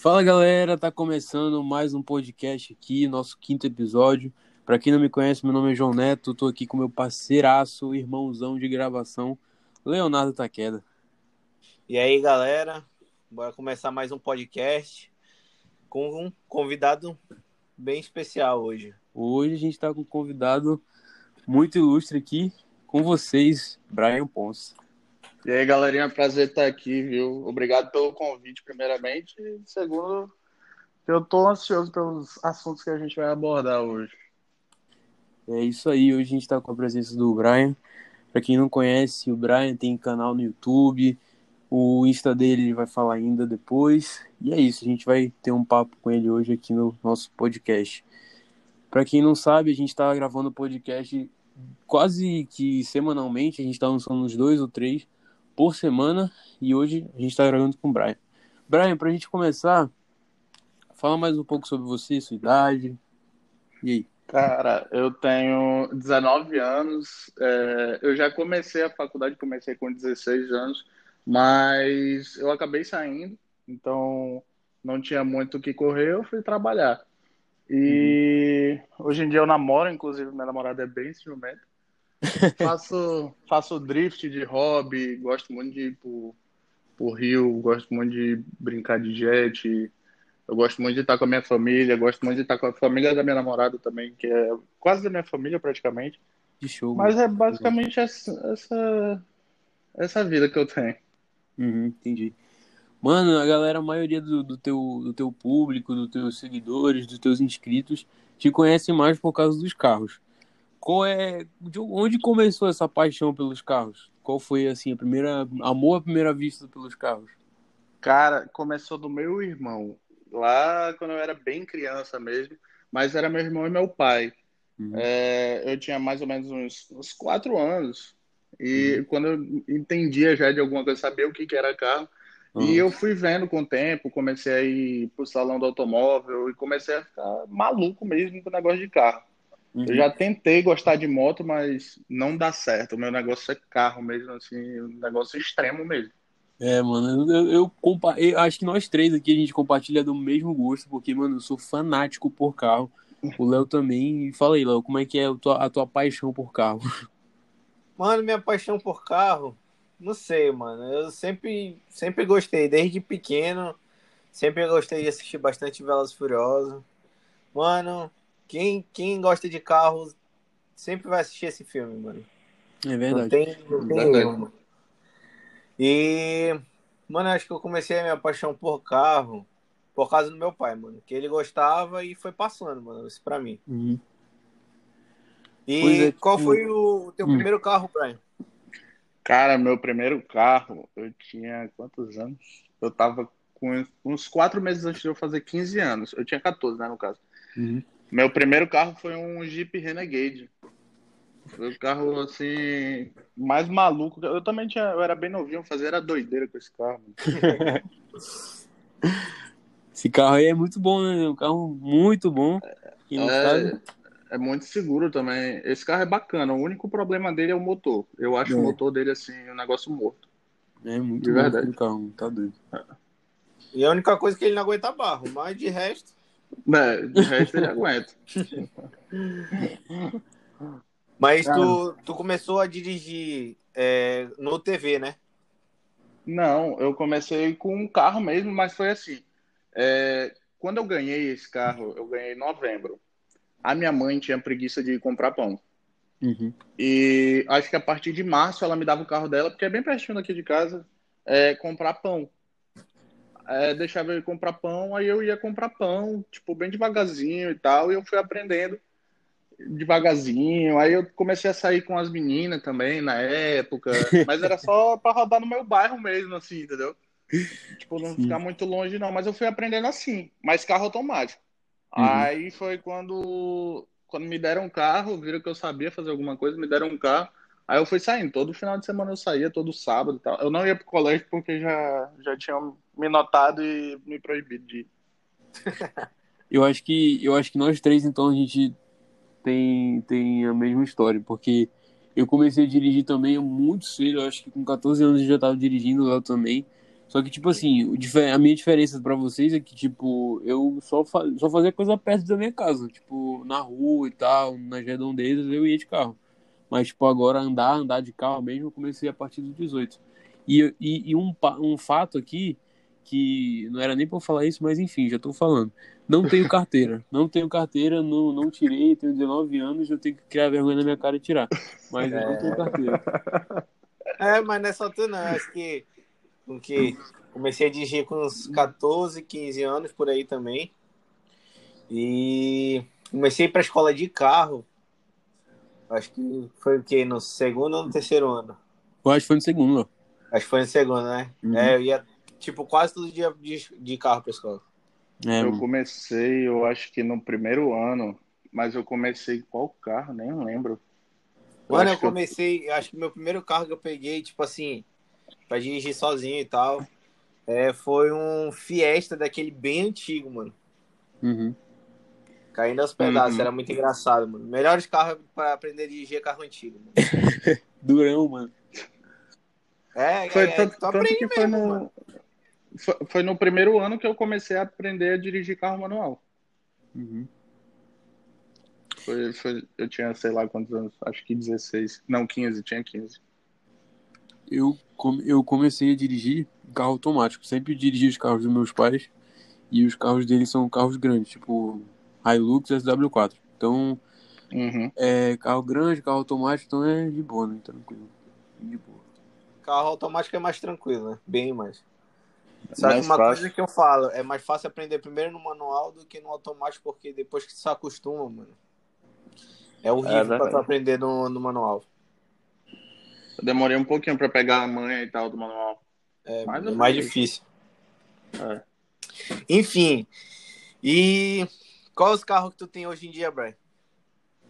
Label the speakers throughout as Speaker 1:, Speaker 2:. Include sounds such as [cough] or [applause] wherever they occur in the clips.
Speaker 1: Fala galera, tá começando mais um podcast aqui, nosso quinto episódio. Para quem não me conhece, meu nome é João Neto, tô aqui com meu parceiraço, irmãozão de gravação, Leonardo Taqueda.
Speaker 2: E aí galera, bora começar mais um podcast com um convidado bem especial hoje.
Speaker 1: Hoje a gente tá com um convidado muito ilustre aqui com vocês, Brian Ponce.
Speaker 3: E aí, galerinha, prazer estar aqui, viu? Obrigado pelo convite, primeiramente. E segundo, eu tô ansioso pelos assuntos que a gente vai abordar hoje.
Speaker 1: É isso aí, hoje a gente está com a presença do Brian. Para quem não conhece, o Brian tem canal no YouTube, o Insta dele ele vai falar ainda depois. E é isso, a gente vai ter um papo com ele hoje aqui no nosso podcast. Para quem não sabe, a gente está gravando o podcast quase que semanalmente, a gente está lançando uns dois ou três por semana e hoje a gente está gravando com o Brian. Brian, para a gente começar, fala mais um pouco sobre você, sua idade. E aí?
Speaker 3: Cara, eu tenho 19 anos, é, eu já comecei a faculdade, comecei com 16 anos, mas eu acabei saindo, então não tinha muito o que correr, eu fui trabalhar. E uhum. hoje em dia eu namoro, inclusive minha namorada é bem ciumenta faço, faço drift de hobby, gosto muito de ir pro, pro Rio, gosto muito de brincar de jet. Eu gosto muito de estar com a minha família, gosto muito de estar com a família da minha namorada também, que é quase da minha família praticamente.
Speaker 1: De show.
Speaker 3: Mas é basicamente essa, essa, essa vida que eu tenho.
Speaker 1: Uhum, entendi. Mano, a galera, a maioria do, do, teu, do teu público, dos teus seguidores, dos teus inscritos, te conhece mais por causa dos carros. Qual é, de onde começou essa paixão pelos carros? Qual foi assim a primeira amor à primeira vista pelos carros?
Speaker 3: Cara, começou do meu irmão, lá quando eu era bem criança mesmo, mas era meu irmão e meu pai. Uhum. É, eu tinha mais ou menos uns, uns quatro anos e uhum. quando eu entendia já de alguma coisa, sabia o que, que era carro, uhum. e eu fui vendo com o tempo, comecei a ir pro salão do automóvel e comecei a ficar maluco mesmo com o negócio de carro. Uhum. Eu já tentei gostar de moto, mas não dá certo. O meu negócio é carro mesmo, assim, um negócio extremo mesmo.
Speaker 1: É, mano, eu, eu, compa eu acho que nós três aqui a gente compartilha do mesmo gosto, porque, mano, eu sou fanático por carro. O Léo também. E fala aí, Léo, como é que é a tua, a tua paixão por carro?
Speaker 2: Mano, minha paixão por carro, não sei, mano. Eu sempre, sempre gostei, desde pequeno. Sempre gostei de assistir bastante Velas Furiosas. Mano, quem, quem gosta de carros sempre vai assistir esse filme, mano.
Speaker 1: É verdade.
Speaker 2: Não tem, não tem erro. E, mano, acho que eu comecei a minha paixão por carro por causa do meu pai, mano. Que ele gostava e foi passando, mano, isso pra mim.
Speaker 1: Uhum.
Speaker 2: E é, qual foi o teu hum. primeiro carro, Brian?
Speaker 3: Cara, meu primeiro carro, eu tinha quantos anos? Eu tava com uns quatro meses antes de eu fazer 15 anos. Eu tinha 14, né, no caso.
Speaker 1: Uhum.
Speaker 3: Meu primeiro carro foi um Jeep Renegade. Foi o carro assim mais maluco. Eu também tinha, eu era bem novinho, fazer era doideira com esse carro. [laughs]
Speaker 1: esse carro aí é muito bom, né? Um carro muito bom.
Speaker 3: É, é, muito seguro também. Esse carro é bacana. O único problema dele é o motor. Eu acho é. o motor dele assim um negócio morto.
Speaker 1: É muito de verdade. carro, tá doido. É.
Speaker 2: E a única coisa é que ele não aguenta barro, mas de resto
Speaker 3: é, de resto ele aguenta.
Speaker 2: Mas tu, tu começou a dirigir é, no TV, né?
Speaker 3: Não, eu comecei com um carro mesmo, mas foi assim. É, quando eu ganhei esse carro, eu ganhei em novembro. A minha mãe tinha preguiça de comprar pão.
Speaker 1: Uhum.
Speaker 3: E acho que a partir de março ela me dava o carro dela, porque é bem pertinho daqui de casa, é, comprar pão é, deixava ele comprar pão, aí eu ia comprar pão, tipo, bem devagarzinho e tal, e eu fui aprendendo devagarzinho. Aí eu comecei a sair com as meninas também na época, mas era só para rodar no meu bairro mesmo, assim, entendeu? Tipo, não Sim. ficar muito longe, não. Mas eu fui aprendendo assim, mais carro automático. Uhum. Aí foi quando, quando me deram um carro, viram que eu sabia fazer alguma coisa, me deram um carro. Aí eu fui saindo. Todo final de semana eu saía, todo sábado e tal. Eu não ia pro colégio porque já, já tinham me notado e me proibido de ir. [laughs]
Speaker 1: eu acho que eu acho que nós três então a gente tem tem a mesma história, porque eu comecei a dirigir também muito cedo, eu acho que com 14 anos eu já estava dirigindo lá também. Só que, tipo assim, a minha diferença para vocês é que, tipo, eu só, fa só fazia coisa perto da minha casa. Tipo, na rua e tal, nas redondezas, eu ia de carro. Mas, tipo, agora andar, andar de carro mesmo, eu comecei a partir dos 18. E, e, e um, um fato aqui, que não era nem eu falar isso, mas enfim, já tô falando. Não tenho carteira. Não tenho carteira, não, não tirei, tenho 19 anos, eu tenho que criar vergonha na minha cara e tirar. Mas eu não tenho carteira. [laughs]
Speaker 2: É, mas não é só tu não, acho que que comecei a dirigir com uns 14, 15 anos por aí também. E comecei para a escola de carro. Acho que foi o quê? No segundo ou no terceiro ano?
Speaker 1: Eu acho que foi no segundo.
Speaker 2: Acho que foi no segundo, né? Uhum. É, eu ia, tipo, quase todo dia de, de carro pra escola.
Speaker 3: É, eu comecei, eu acho que no primeiro ano, mas eu comecei qual carro? Nem lembro.
Speaker 2: Mano, eu, eu comecei, eu... acho que meu primeiro carro que eu peguei, tipo assim, pra dirigir sozinho e tal. É, foi um Fiesta daquele bem antigo, mano.
Speaker 1: Uhum.
Speaker 2: Caindo aos pedaços, uhum. era muito engraçado, mano. Melhores carros para aprender a dirigir é carro antigo, mano. [laughs]
Speaker 1: Durão, mano.
Speaker 2: É,
Speaker 3: foi
Speaker 2: é,
Speaker 3: tanto, é, tanto que foi no, foi, foi, no primeiro ano que eu comecei a aprender a dirigir carro manual.
Speaker 1: Uhum.
Speaker 3: Foi, foi, eu tinha, sei lá quantos anos, acho que 16. Não, 15, tinha 15
Speaker 1: eu, eu comecei a dirigir carro automático. Sempre dirigi os carros dos meus pais. E os carros deles são carros grandes, tipo Hilux SW4. Então,
Speaker 3: uhum.
Speaker 1: é carro grande, carro automático, então é de boa, né? Tranquilo. De boa.
Speaker 2: Carro automático é mais tranquilo, né? Bem mais. Só que uma fácil. coisa que eu falo, é mais fácil aprender primeiro no manual do que no automático, porque depois que você acostuma, mano. É horrível é pra tu aprender no, no manual.
Speaker 3: Eu demorei um pouquinho para pegar a manha e tal do manual.
Speaker 2: É, Mas é mais difícil.
Speaker 3: É.
Speaker 2: Enfim. E qual os carros que tu tem hoje em dia, Brian?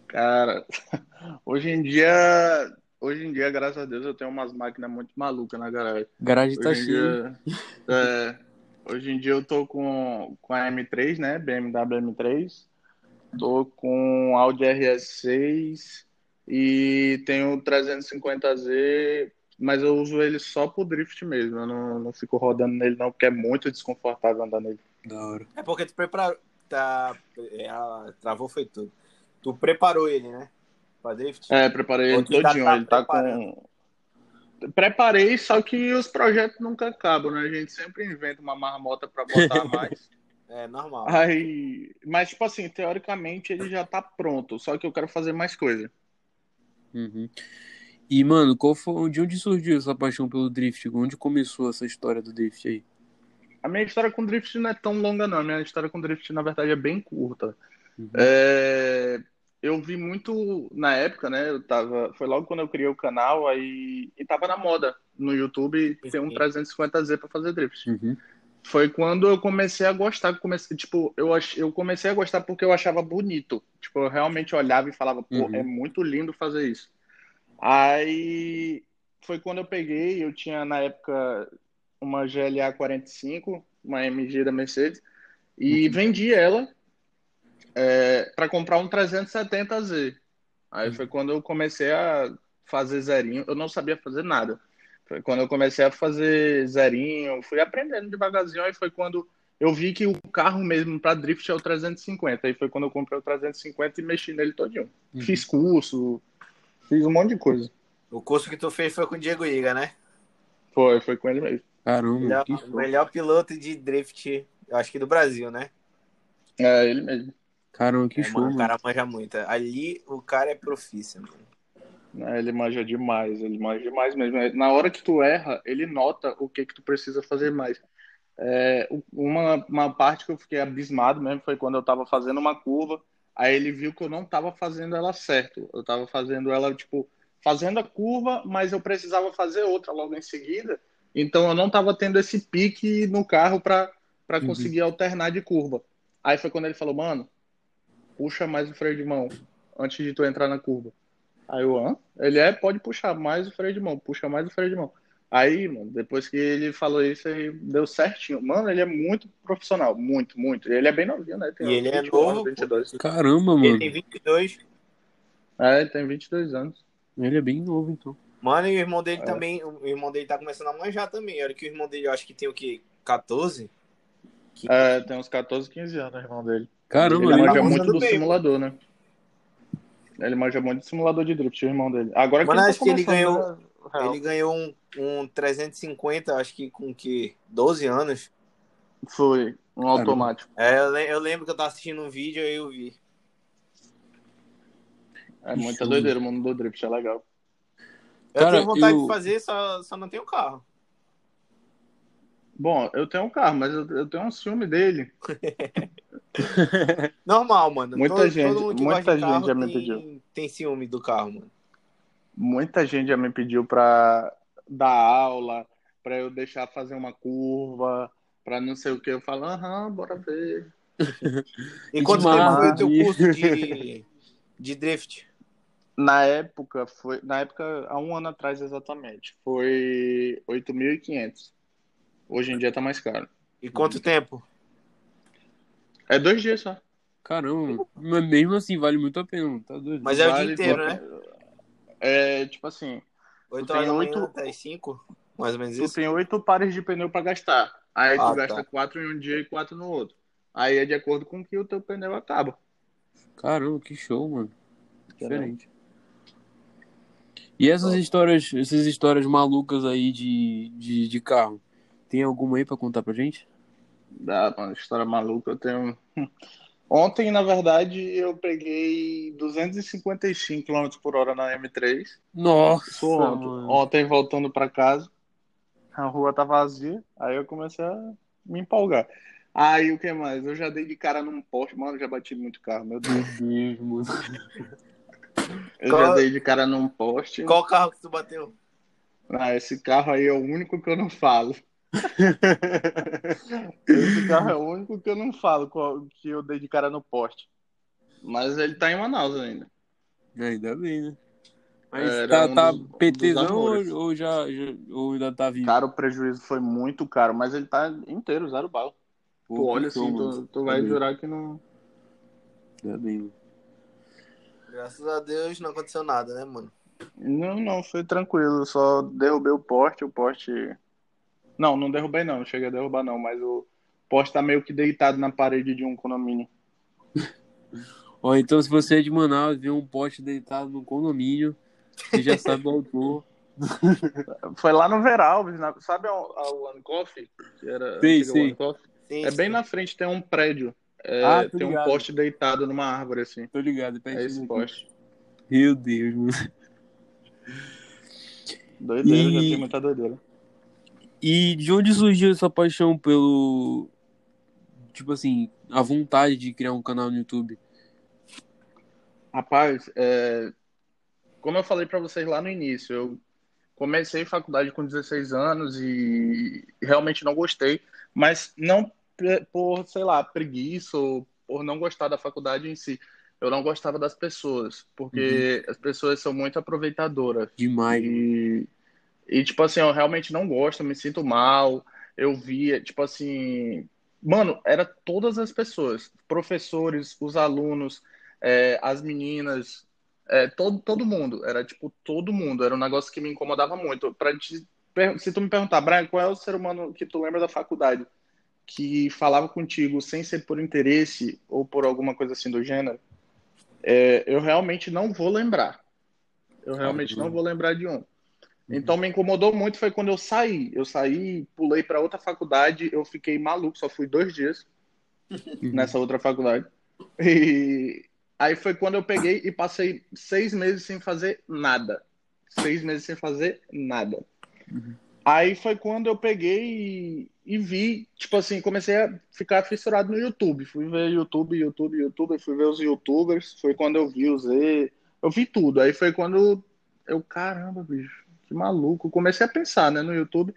Speaker 3: Cara, [laughs] hoje em dia, hoje em dia, graças a Deus, eu tenho umas máquinas muito malucas na garagem.
Speaker 1: Garagem hoje tá cheia.
Speaker 3: É, hoje em dia eu tô com, com a M3, né? BMW M3. Tô com Audi RS6 e tenho o 350Z, mas eu uso ele só pro drift mesmo. Eu não, não fico rodando nele, não, porque é muito desconfortável andar nele.
Speaker 1: Da hora.
Speaker 2: É porque tu preparou. Tá, é, travou foi tudo. Tu preparou ele, né? Pra drift?
Speaker 3: É, preparei ele todinho. Tá ele tá com. Preparei, só que os projetos nunca acabam, né? A gente sempre inventa uma marmota para botar mais. [laughs]
Speaker 2: É normal.
Speaker 3: Aí, mas, tipo assim, teoricamente ele já tá pronto, só que eu quero fazer mais coisa.
Speaker 1: Uhum. E, mano, qual foi, de onde surgiu essa paixão pelo drift? Onde começou essa história do drift aí?
Speaker 3: A minha história com drift não é tão longa, não. A minha história com drift, na verdade, é bem curta. Uhum. É... Eu vi muito na época, né? Eu tava... Foi logo quando eu criei o canal, aí. E tava na moda no YouTube ter um 350Z para fazer drift.
Speaker 1: Uhum.
Speaker 3: Foi quando eu comecei a gostar. Comecei, tipo, eu, ach... eu comecei a gostar porque eu achava bonito. Tipo, eu realmente olhava e falava, pô, uhum. é muito lindo fazer isso. Aí foi quando eu peguei, eu tinha na época uma GLA 45, uma MG da Mercedes, e uhum. vendi ela é, para comprar um 370Z. Aí uhum. foi quando eu comecei a fazer zerinho. Eu não sabia fazer nada. Foi quando eu comecei a fazer zerinho, fui aprendendo devagarzinho. Aí foi quando eu vi que o carro mesmo para drift é o 350. Aí foi quando eu comprei o 350 e mexi nele todinho. Uhum. Fiz curso, fiz um monte de coisa.
Speaker 2: O curso que tu fez foi com o Diego Iga, né?
Speaker 3: Foi, foi com ele mesmo.
Speaker 1: Caramba,
Speaker 2: melhor, o melhor piloto de drift, eu acho que do Brasil, né?
Speaker 3: É, ele mesmo.
Speaker 1: Caramba, que é, show. Mano,
Speaker 2: o cara manja muito. Ali o cara é profício, mano.
Speaker 3: É, ele manja demais, ele manja demais mesmo. Na hora que tu erra, ele nota o que que tu precisa fazer mais. É, uma, uma parte que eu fiquei abismado mesmo foi quando eu estava fazendo uma curva, aí ele viu que eu não estava fazendo ela certo. Eu estava fazendo ela, tipo, fazendo a curva, mas eu precisava fazer outra logo em seguida. Então eu não estava tendo esse pique no carro para uhum. conseguir alternar de curva. Aí foi quando ele falou, mano, puxa mais o freio de mão antes de tu entrar na curva. Aí eu, Hã? ele é, pode puxar mais o freio de mão, puxa mais o freio de mão. Aí, mano, depois que ele falou isso, aí deu certinho. Mano, ele é muito profissional, muito, muito. Ele é bem novinho, né?
Speaker 2: Tem e ele é novo.
Speaker 3: 22.
Speaker 1: Caramba, mano. Ele
Speaker 2: tem 22.
Speaker 3: É, ele tem 22 anos.
Speaker 1: Ele é bem novo, então.
Speaker 2: Mano, e o irmão dele
Speaker 3: É.
Speaker 2: também, o irmão dele tá começando a manjar também. Olha que o irmão dele, eu acho que tem o quê? 14?
Speaker 3: É, tem uns 14, 15 anos, o irmão dele.
Speaker 1: Caramba,
Speaker 3: Ele
Speaker 2: tá
Speaker 3: manja
Speaker 1: legal.
Speaker 3: muito do
Speaker 2: bem,
Speaker 3: simulador, né? Ele manja muito do simulador de drift, o irmão dele. Agora que
Speaker 2: Mano,
Speaker 3: ele
Speaker 2: acho
Speaker 3: tá
Speaker 2: que ele ganhou-
Speaker 3: né, real.
Speaker 2: Ele ganhou um, um 350, acho que com que 12 anos.
Speaker 3: Foi um automático.
Speaker 2: É, eu, eu lembro que eu tava assistindo um vídeo e eu vi.
Speaker 3: É
Speaker 1: Que
Speaker 3: muita doideira o mundo do drift, é legal.
Speaker 2: Eu
Speaker 1: Cara,
Speaker 2: tenho vontade
Speaker 1: eu-
Speaker 2: de fazer, só, só não tenho carro.
Speaker 3: Bom, eu tenho um carro, mas eu, eu tenho um ciúme dele. [laughs]
Speaker 2: Normal, mano.
Speaker 3: Muita
Speaker 2: todo,
Speaker 3: gente-
Speaker 2: todo mundo que
Speaker 3: muita gente
Speaker 2: carro
Speaker 3: já me
Speaker 2: tem,
Speaker 3: pediu.
Speaker 2: tem ciúme do carro, mano.
Speaker 3: Muita gente já me pediu pra dar aula, pra eu deixar fazer uma curva, pra não sei o que. Eu falo, aham, bora ver. [laughs]
Speaker 2: E quanto tempo foi o teu [laughs] curso de, de drift?
Speaker 3: Na época, foi, na época, há um ano atrás exatamente, foi 8.500. Hoje em dia tá mais caro.
Speaker 2: E quanto tempo?
Speaker 3: É dois dias só.
Speaker 1: Caramba, mas mesmo assim vale muito a pena, tá doido?
Speaker 2: Mas é o
Speaker 3: Vale
Speaker 2: dia inteiro, né?
Speaker 3: É, tipo assim,
Speaker 2: 8
Speaker 3: tem
Speaker 2: horas manhã
Speaker 3: oito-
Speaker 2: até as 5? Mais ou menos
Speaker 3: tu
Speaker 2: isso?
Speaker 3: tem oito pares de pneu pra gastar. Aí tu
Speaker 2: Ah,
Speaker 3: gasta
Speaker 2: tá.
Speaker 3: quatro em um dia e quatro no outro. Aí é de acordo com que o teu pneu acaba.
Speaker 1: Caramba, que show, mano. Diferente. E essas histórias, essas histórias malucas aí de, de, de carro, tem alguma aí pra contar pra gente?
Speaker 3: Dá, mano, história maluca. Eu tenho. [laughs] Ontem, na verdade, eu peguei 255 km por hora na M3.
Speaker 1: Nossa,
Speaker 3: ontem. Ontem, voltando pra casa, a rua tá vazia. Aí eu comecei a me empolgar. Aí o que mais? Eu já dei de cara num poste. Mano, já bati muito carro, meu Deus.
Speaker 1: Meu Deus, mano. [laughs]
Speaker 3: Eu
Speaker 2: Qual-
Speaker 3: já dei de cara num poste.
Speaker 2: Qual carro que tu bateu?
Speaker 3: Ah, esse carro aí é o único que eu não falo. [laughs] Esse carro é o único que eu não falo qual- que eu dei de cara no poste. Mas ele tá em Manaus ainda.
Speaker 1: Ainda bem, né? Mas
Speaker 3: Era
Speaker 1: tá,
Speaker 3: um
Speaker 1: tá
Speaker 3: dos- dos
Speaker 1: PTzão ou,
Speaker 3: amores.
Speaker 1: ou já, já- ou ainda tá vivo?
Speaker 3: Cara, o prejuízo foi muito caro, mas ele tá inteiro, zero bala.
Speaker 1: Pô,
Speaker 3: Tu olha assim, tu, tu vai
Speaker 1: bem,
Speaker 3: jurar que não.
Speaker 1: Ainda bem, mano.
Speaker 2: Graças a Deus não aconteceu nada, né, mano?
Speaker 3: Não, não, foi tranquilo. Só derrubei o poste, o poste. Não, não derrubei não, não cheguei a derrubar não, mas o poste tá meio que deitado na parede de um condomínio. [laughs]
Speaker 1: Ó, então se você é de Manaus e vê um poste deitado no condomínio, você já sabe o autor. [laughs]
Speaker 3: Foi lá no Veralves, na- sabe a, a One Coffee? Que era. One Coffee?
Speaker 2: Sim,
Speaker 3: É bem
Speaker 2: sim.
Speaker 3: na frente, tem um prédio. É,
Speaker 1: Ah,
Speaker 3: tem um
Speaker 1: ligado.
Speaker 3: poste deitado numa árvore, assim.
Speaker 1: Tô ligado,
Speaker 3: É
Speaker 1: pertinho
Speaker 3: esse poste.
Speaker 1: Meu Deus, mano.
Speaker 3: Doideira,
Speaker 1: E-
Speaker 3: já tem muita doideira.
Speaker 1: E de onde surgiu essa paixão pelo. Tipo assim, a vontade de criar um canal no YouTube?
Speaker 3: Rapaz, é, como eu falei pra vocês lá no início, eu comecei faculdade com 16 anos e realmente não gostei, mas não por, sei lá, preguiça ou por não gostar da faculdade em si. Eu não gostava das pessoas, porque as pessoas são muito aproveitadoras.
Speaker 1: Demais.
Speaker 3: E, e, tipo assim, eu realmente não gosto, me sinto mal. Eu via, tipo assim. Mano, era todas as pessoas, professores, os alunos, é, as meninas, é, todo, todo mundo. Era tipo todo mundo. Era um negócio que me incomodava muito. Pra te, se tu me perguntar, Brian, qual é o ser humano que tu lembra da faculdade que falava contigo sem ser por interesse ou por alguma coisa assim do gênero? É, eu realmente não vou lembrar. Eu realmente não vou lembrar de um. Então me incomodou muito foi quando eu saí. Eu saí, pulei para outra faculdade, eu fiquei maluco, só fui dois dias nessa outra faculdade. E aí foi quando eu peguei e passei seis meses sem fazer nada. Seis meses sem fazer nada. Aí foi quando eu peguei e, e vi, tipo assim, comecei a ficar fissurado no YouTube. Fui ver YouTube, YouTube, YouTube, fui ver os YouTubers. Foi quando eu vi os E, eu vi tudo. Aí foi quando eu, caramba, bicho, que maluco. Comecei a pensar, né, no YouTube.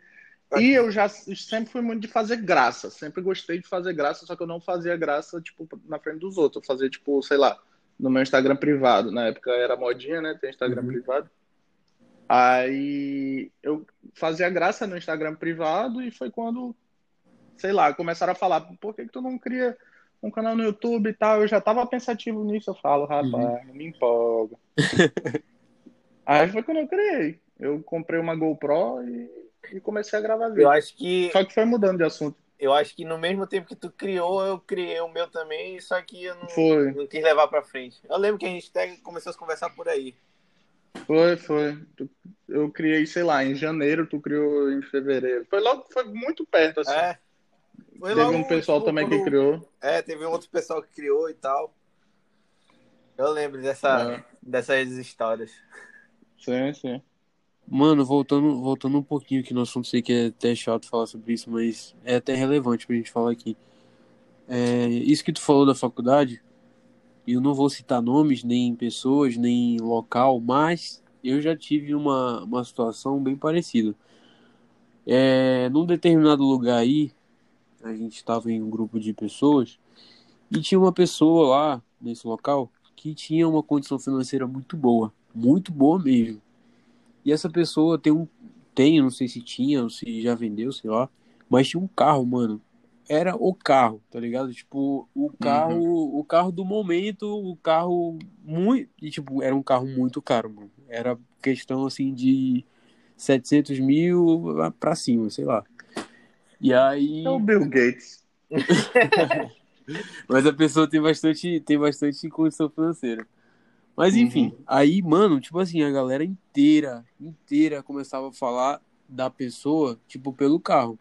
Speaker 3: E eu já sempre fui muito de fazer graça. Sempre gostei de fazer graça, só que eu não fazia graça, tipo, na frente dos outros. Eu fazia, tipo, sei lá, no meu Instagram privado. Na época era modinha, né? Tem Instagram
Speaker 1: Uhum.
Speaker 3: privado. Aí eu fazia graça no Instagram privado e foi quando, sei lá, começaram a falar, por que que tu não cria um canal no YouTube e tal? Eu já tava pensativo nisso, eu falo, rapaz, não me empolga. [laughs] Aí foi quando eu criei. Eu comprei uma GoPro e, e comecei a gravar vídeo.
Speaker 2: Eu acho que.
Speaker 3: Só que foi mudando de assunto.
Speaker 2: Eu acho que no mesmo tempo que tu criou, eu criei o meu também, só que eu não, não quis levar pra frente. Eu lembro que a gente até começou a conversar por aí.
Speaker 3: Foi, foi. Eu criei, sei lá, em janeiro, tu criou em fevereiro. Foi logo, foi muito perto, assim.
Speaker 2: É. Foi
Speaker 3: Teve
Speaker 2: logo,
Speaker 3: um pessoal
Speaker 2: tipo,
Speaker 3: também que
Speaker 2: quando-
Speaker 3: criou.
Speaker 2: É, teve um outro pessoal que criou e tal. Eu lembro dessa,
Speaker 3: É.
Speaker 2: dessas histórias.
Speaker 3: Sim, sim.
Speaker 1: Mano, voltando, voltando um pouquinho aqui no assunto, sei que é até chato falar sobre isso, mas é até relevante pra gente falar aqui. É, isso que tu falou da faculdade, eu não vou citar nomes, nem pessoas, nem local, mas eu já tive uma, uma situação bem parecida. É, num determinado lugar aí, a gente estava em um grupo de pessoas e tinha uma pessoa lá nesse local que tinha uma condição financeira muito boa, muito boa mesmo. E essa pessoa tem um. Tem, não sei se tinha ou se já vendeu, sei lá. Mas tinha um carro, mano. Era o carro, tá ligado? Tipo, o carro. O carro do momento, o carro muito. E, tipo, era um carro muito caro, mano. Era questão assim de 700 mil pra cima, sei lá. E aí.
Speaker 3: É o Bill Gates. [laughs]
Speaker 1: Mas a pessoa tem bastante, tem bastante condição financeira. Mas enfim, aí, mano, tipo assim, a galera inteira, inteira começava a falar da pessoa, tipo, pelo carro.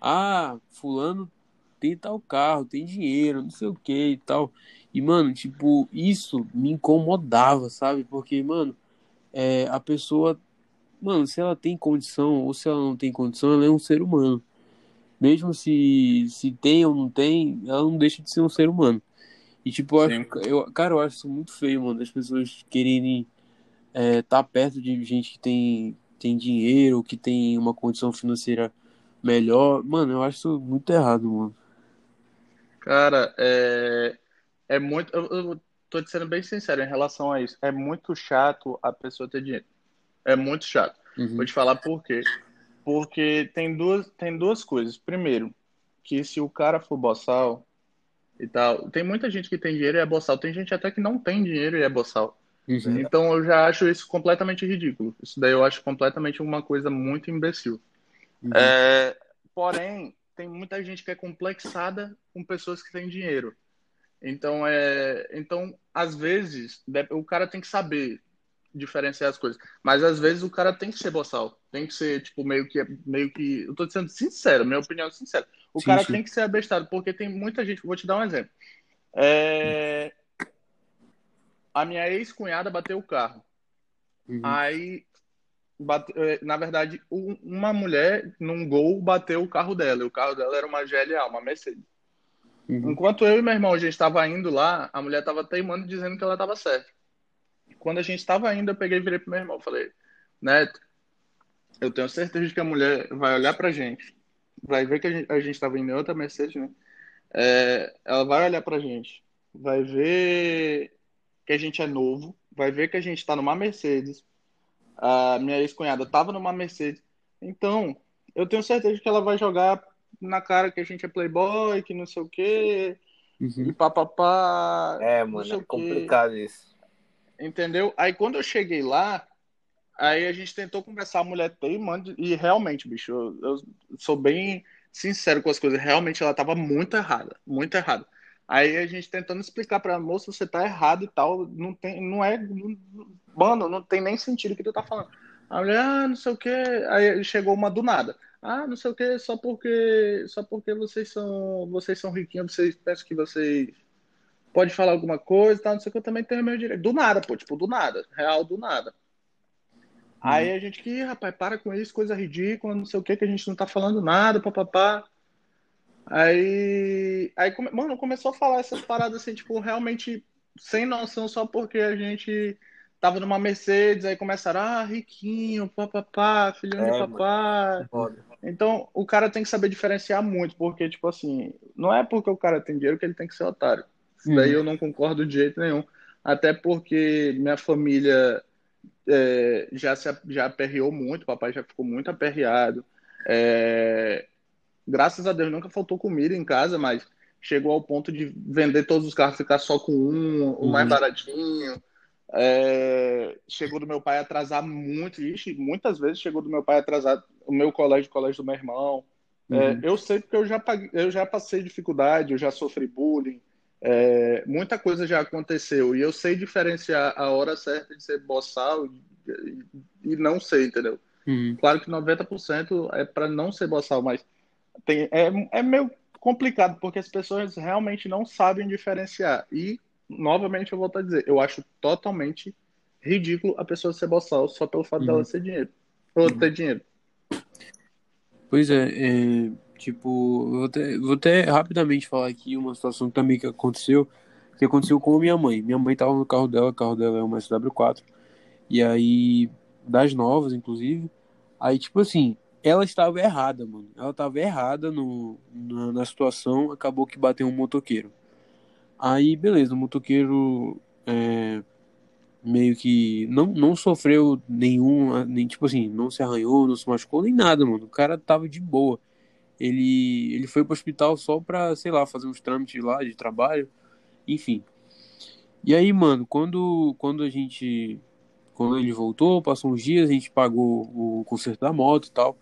Speaker 1: Ah, fulano tem tal carro, tem dinheiro, não sei o que e tal. E, mano, tipo, isso me incomodava, sabe? Porque, mano, é, a pessoa, mano, se ela tem condição ou se ela não tem condição, ela é um ser humano. Mesmo se, se tem ou não tem, ela não deixa de ser um ser humano. E, tipo, eu, acho, eu, cara, eu acho isso muito feio, mano, das pessoas quererem estar perto de gente que tem, tem dinheiro, que tem uma condição financeira melhor. Mano, eu acho isso muito errado, mano.
Speaker 3: Cara, é, é muito. Eu, eu tô te sendo bem sincero em relação a isso. É muito chato a pessoa ter dinheiro. É muito chato.
Speaker 1: Uhum.
Speaker 3: Vou te falar por quê. Porque tem duas, tem duas coisas. Primeiro, que se o cara for boçal e tal, tem muita gente que tem dinheiro e é boçal. Tem gente até que não tem dinheiro e é boçal.
Speaker 1: Uhum.
Speaker 3: Então eu já acho isso completamente ridículo. Isso daí eu acho completamente uma coisa muito imbecil.
Speaker 1: Uhum.
Speaker 3: É, porém, tem muita gente que é complexada com pessoas que têm dinheiro. Então, é, então às vezes, o cara tem que saber diferenciar as coisas. Mas às vezes o cara tem que ser boçal. Tem que ser, tipo, meio que. Meio que eu tô sendo sincero, minha opinião é sincera. O
Speaker 1: Sim,
Speaker 3: cara
Speaker 1: sim.
Speaker 3: tem que ser abestado, porque tem muita gente. Vou te dar um exemplo. É, A minha ex-cunhada bateu o carro.
Speaker 1: Uhum.
Speaker 3: Aí, bate- eh, na verdade, um- uma mulher num gol bateu o carro dela. E o carro dela era uma GLA, uma Mercedes.
Speaker 1: Uhum.
Speaker 3: Enquanto eu e meu irmão a gente estava indo lá, a mulher estava teimando dizendo que ela estava certa. Quando a gente estava indo, eu peguei e virei pro meu irmão. Falei, Neto, eu tenho certeza de que a mulher vai olhar pra gente, vai ver que a gente, a gente estava indo em outra Mercedes, né? É, ela vai olhar pra gente, vai ver que a gente é novo, vai ver que a gente está numa Mercedes. A minha ex-cunhada estava numa Mercedes. Então, eu tenho certeza que ela vai jogar na cara que a gente é playboy, que não sei o quê,
Speaker 1: Uhum.
Speaker 3: e papapá.
Speaker 2: É, mano, é
Speaker 3: o quê.
Speaker 2: complicado isso.
Speaker 3: Entendeu? Aí quando eu cheguei lá, aí a gente tentou conversar, a mulher teimando, e realmente, bicho, eu, eu sou bem sincero com as coisas, realmente ela tava muito errada, muito errada. Aí a gente tentando explicar pra ela, moça, você tá errado e tal, não tem, não é, não- mano, não tem nem sentido o que tu tá falando. A mulher, ah, não sei o que, aí chegou uma do nada. Ah, não sei o que, só porque, só porque vocês são, vocês são riquinhos, vocês pensam que vocês pode falar alguma coisa, tal, não sei o que, eu também tenho meu direito. Do nada, pô, tipo, do nada, real, do nada. Aí a gente que, "Ih, rapaz, para com isso, coisa ridícula, não sei o que, que a gente não tá falando nada, papapá. Aí, aí, mano, começou a falar essas paradas assim, tipo, realmente sem noção, só porque a gente tava numa Mercedes, aí começaram, ah, riquinho, papapá, filhinho
Speaker 2: É,
Speaker 3: de papá.
Speaker 2: Foda.
Speaker 3: Então, o cara tem que saber diferenciar muito, porque, tipo assim, não é porque o cara tem dinheiro que ele tem que ser otário. Isso daí eu não concordo de jeito nenhum. Até porque minha família é, já se já aperreou muito, o papai já ficou muito aperreado. É, graças a Deus nunca faltou comida em casa, mas chegou ao ponto de vender todos os carros, ficar só com um, o mais
Speaker 1: Uhum.
Speaker 3: baratinho. É, chegou do meu pai atrasar muito, ixi, muitas vezes chegou do meu pai atrasar o meu colégio, o colégio do meu irmão. É, uhum. eu sei porque eu já, paguei, eu já passei dificuldade, eu já sofri bullying, é, muita coisa já aconteceu e eu sei diferenciar a hora certa de ser boçal e, e não sei, entendeu? Uhum. Claro que 90% é para não ser boçal, mas tem, é, é meio complicado porque as pessoas realmente não sabem diferenciar. E, novamente, eu volto a dizer, eu acho totalmente ridículo a pessoa ser boçal só pelo fato uhum. dela ser dinheiro. Ou ter dinheiro.
Speaker 1: Pois é, é tipo, vou até, vou até rapidamente falar aqui uma situação também que aconteceu, que aconteceu com a minha mãe. Minha mãe tava no carro dela, o carro dela é uma SW4, e aí, das novas, inclusive, aí, tipo assim, ela estava errada, mano. Ela estava errada no, na, na, situação, acabou que bateu um motoqueiro. Aí, beleza, o motoqueiro é, meio que não, não sofreu nenhum, nem tipo assim, não se arranhou, não se machucou, nem nada, mano. O cara tava de boa. Ele, ele foi pro hospital só pra, sei lá, fazer uns trâmites lá de trabalho, enfim. E aí, mano, quando, quando a gente. Quando ele voltou, passou uns dias, a gente pagou o conserto da moto e tal.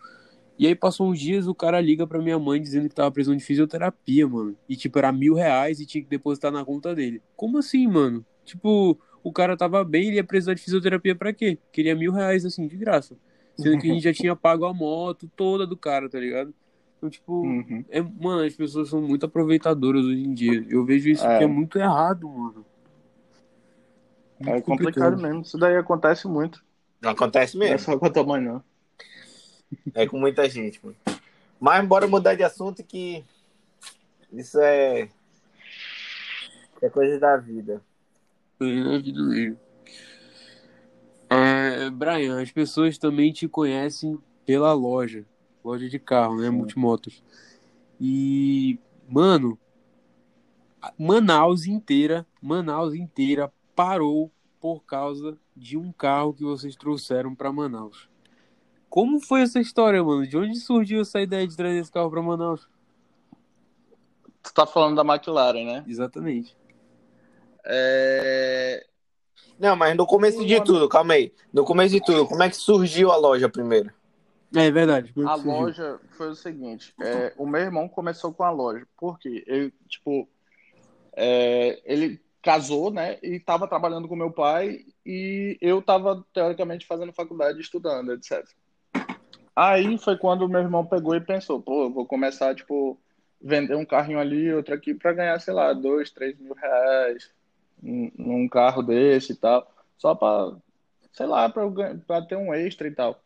Speaker 1: E aí passou uns dias, o cara liga pra minha mãe dizendo que tava precisando de fisioterapia, mano. E tipo, era mil reais e tinha que depositar na conta dele. Como assim, mano? Tipo, o cara tava bem, ele ia precisar de fisioterapia para quê? Queria mil reais, assim, de graça. Sendo que a gente já tinha pago a moto toda do cara, tá ligado? Então, tipo, uhum. é, mano, as pessoas são muito aproveitadoras hoje em dia. Eu vejo isso é. que é muito errado, mano.
Speaker 3: Muito é complicado, complicado mesmo. Isso daí acontece muito.
Speaker 2: Não acontece mesmo. Não é
Speaker 3: só com a tua mãe, não.
Speaker 2: É com muita gente, mano. Mas bora mudar de assunto que isso é, é coisa da vida
Speaker 1: na vida dele. É, Brian, as pessoas também te conhecem pela loja, loja de carro, né? Sim. Multimotos. E, mano, Manaus inteira, Manaus inteira parou por causa de um carro que vocês trouxeram para Manaus. Como foi essa história, mano? De onde surgiu essa ideia de trazer esse carro para Manaus?
Speaker 3: Tu tá falando da McLaren, né?
Speaker 1: Exatamente.
Speaker 2: É... Não, mas no começo de tudo, calma aí. No começo de tudo, como é que surgiu a loja primeiro?
Speaker 1: É verdade.
Speaker 3: A loja foi o seguinte: é, o meu irmão começou com a loja, porque ele, tipo, é, ele casou, né? E estava trabalhando com meu pai e eu estava teoricamente fazendo faculdade, estudando, etc. Aí foi quando meu irmão pegou e pensou: pô, vou começar, tipo, vender um carrinho ali, outro aqui para ganhar, sei lá, dois, três mil reais, num carro desse e tal, só para, sei lá, para ter um extra e tal.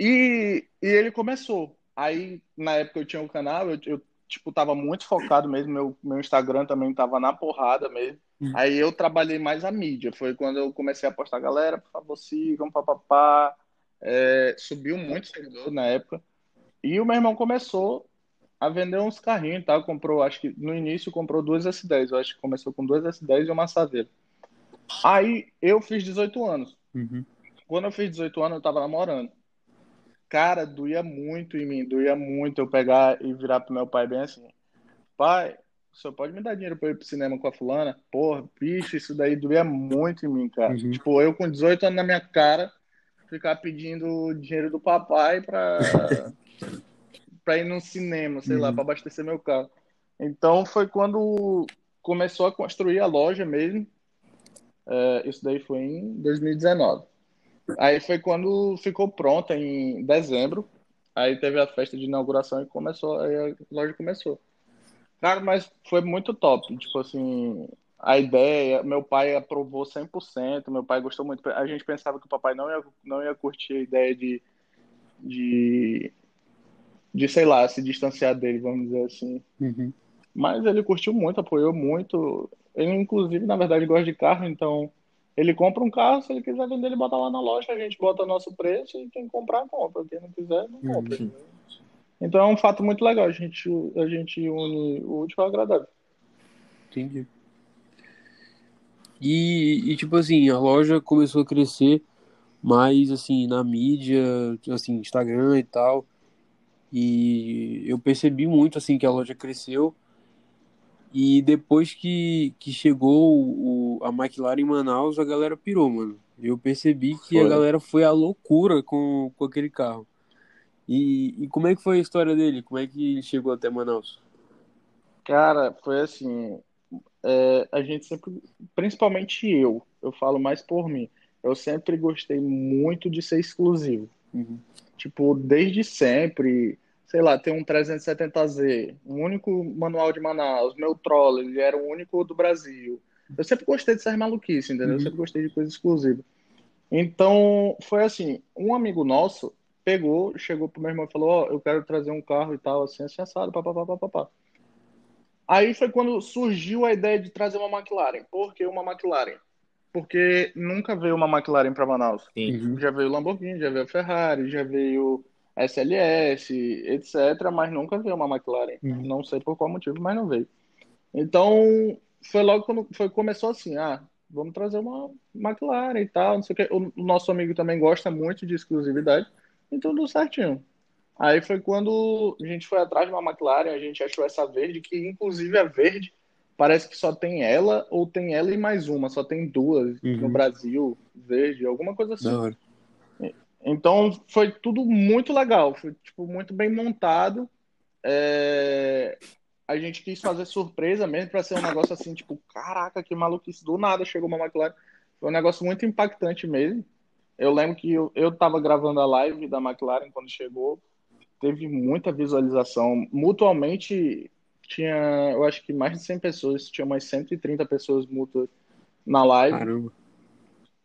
Speaker 3: E, e ele começou. Aí, na época eu tinha um canal, eu, eu tipo, tava muito focado mesmo, meu, meu Instagram também tava na porrada mesmo. Uhum. Aí eu trabalhei mais a mídia, foi quando eu comecei a postar, galera, por favor, sigam, papapá. É, subiu muito seguidor na época. E o meu irmão começou a vender uns carrinhos tal. Comprou, acho que no início comprou duas S10. Eu acho que começou com duas S10 e uma Saveiro. Aí eu fiz 18 anos.
Speaker 1: Uhum.
Speaker 3: Quando eu fiz 18 anos, eu tava namorando. Cara, doía muito em mim, doía muito eu pegar e virar pro meu pai bem assim: pai, o senhor pode me dar dinheiro pra eu ir pro cinema com a fulana? Porra, bicho, isso daí doía muito em mim, cara. Uhum. Tipo, eu com 18 anos na minha cara, ficar pedindo dinheiro do papai pra. [laughs] para ir no cinema, sei uhum. lá, para abastecer meu carro. Então foi quando começou a construir a loja mesmo. É, isso daí foi em 2019. Aí foi quando ficou pronta em dezembro. Aí teve a festa de inauguração e começou, aí a loja começou. Cara, mas foi muito top. Tipo assim, a ideia, meu pai aprovou 100%, meu pai gostou muito. A gente pensava que o papai não ia, não ia curtir a ideia de, de de, sei lá, se distanciar dele, vamos dizer assim.
Speaker 1: Uhum.
Speaker 3: Mas ele curtiu muito, apoiou muito. Ele, inclusive, na verdade, gosta de carro, então ele compra um carro, se ele quiser vender, ele bota lá na loja, a gente bota nosso preço e quem comprar, compra. Quem não quiser, não compra. Uhum. Então é um fato muito legal, a gente, a gente une o útil ao agradável.
Speaker 1: Entendi. E, e, tipo assim, a loja começou a crescer mais assim na mídia, assim, Instagram e tal. E eu percebi muito assim que a loja cresceu. E depois que, que chegou o, a McLaren em Manaus, a galera pirou, mano. Eu percebi que
Speaker 3: Foi.
Speaker 1: a galera foi à loucura com, com aquele carro. E, e como é que foi a história dele? Como é que ele chegou até Manaus?
Speaker 3: Cara, foi assim. é, a gente sempre, principalmente eu, eu falo mais por mim. Eu sempre gostei muito de ser exclusivo.
Speaker 1: Uhum.
Speaker 3: Tipo, desde sempre, sei lá, tem um 370Z, um único manual de Manaus, meu Troller, ele era o único do Brasil. Eu sempre gostei de ser maluquice, entendeu? Eu
Speaker 1: Uhum.
Speaker 3: sempre gostei de coisa exclusiva. Então, foi assim, um amigo nosso pegou, chegou pro meu irmão e falou, ó, eu quero trazer um carro e tal, assim, assim, assado, papapá, papapá. Aí foi quando surgiu a ideia de trazer uma McLaren. Por que uma McLaren? Porque nunca veio uma McLaren para Manaus.
Speaker 2: Sim.
Speaker 1: Uhum.
Speaker 3: Já veio Lamborghini, já veio Ferrari, já veio SLS, etc., mas nunca veio uma McLaren.
Speaker 1: Uhum.
Speaker 3: Não sei por qual motivo, mas não veio. Então, foi logo quando foi, começou assim, ah, vamos trazer uma McLaren e tal, não sei o quê. O nosso amigo também gosta muito de exclusividade, então deu certinho. Aí foi quando a gente foi atrás de uma McLaren, a gente achou essa verde, que inclusive a verde parece que só tem ela, ou tem ela e mais uma, só tem duas
Speaker 1: Uhum.
Speaker 3: no Brasil, verde, alguma coisa assim.
Speaker 1: Hora.
Speaker 3: Então foi tudo muito legal, foi tipo muito bem montado. É, A gente quis fazer surpresa mesmo para ser um negócio assim, tipo, caraca, que maluquice, do nada chegou uma McLaren. Foi um negócio muito impactante mesmo. Eu lembro que eu, eu tava gravando a live da McLaren quando chegou, teve muita visualização. Mutualmente tinha, eu acho que mais de 100 pessoas, tinha umas 130 pessoas mútuas na live
Speaker 1: Caramba.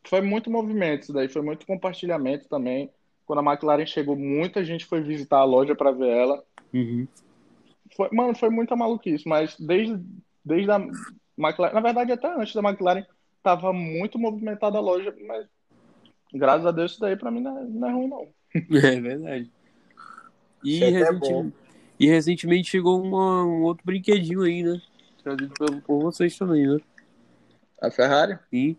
Speaker 3: foi muito movimento isso daí, foi muito compartilhamento também. Quando a McLaren chegou, muita gente foi visitar a loja para ver ela.
Speaker 1: Uhum.
Speaker 3: Foi, mano, foi muita maluquice, mas desde, desde a McLaren, na verdade até antes da McLaren, tava muito movimentada a loja, mas graças a Deus isso daí para mim não é, não é ruim não. [laughs]
Speaker 1: É verdade. E,
Speaker 2: é bom.
Speaker 1: e recentemente chegou uma- um outro brinquedinho aí, né? Trazido pelo, por vocês também, né?
Speaker 3: A Ferrari
Speaker 1: E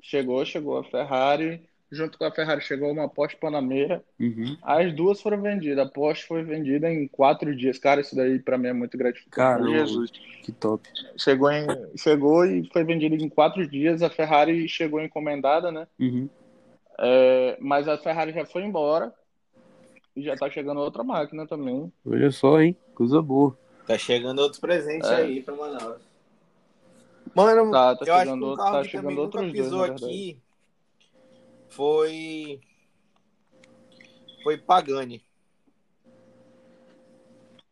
Speaker 3: chegou, chegou a Ferrari, junto com a Ferrari chegou uma Porsche Panamera.
Speaker 1: uhum.
Speaker 3: As duas foram vendidas. A Porsche foi vendida em quatro dias. Cara, isso daí para mim é muito gratificante.
Speaker 1: Caramba.
Speaker 3: Jesus.
Speaker 1: que top.
Speaker 3: Chegou, em, chegou e foi vendido em quatro dias. A Ferrari chegou encomendada, né?
Speaker 1: Uhum.
Speaker 3: É, mas a Ferrari já foi embora e já tá chegando outra máquina também.
Speaker 1: Olha só, hein? Coisa boa.
Speaker 2: Tá chegando outros presentes
Speaker 3: É.
Speaker 2: aí pra Manaus. Mano,
Speaker 3: Tá, tá
Speaker 2: eu acho que
Speaker 3: chegando
Speaker 2: um
Speaker 3: outro-
Speaker 2: carro
Speaker 3: tá
Speaker 2: que também nunca pisou aqui foi... Foi Pagani.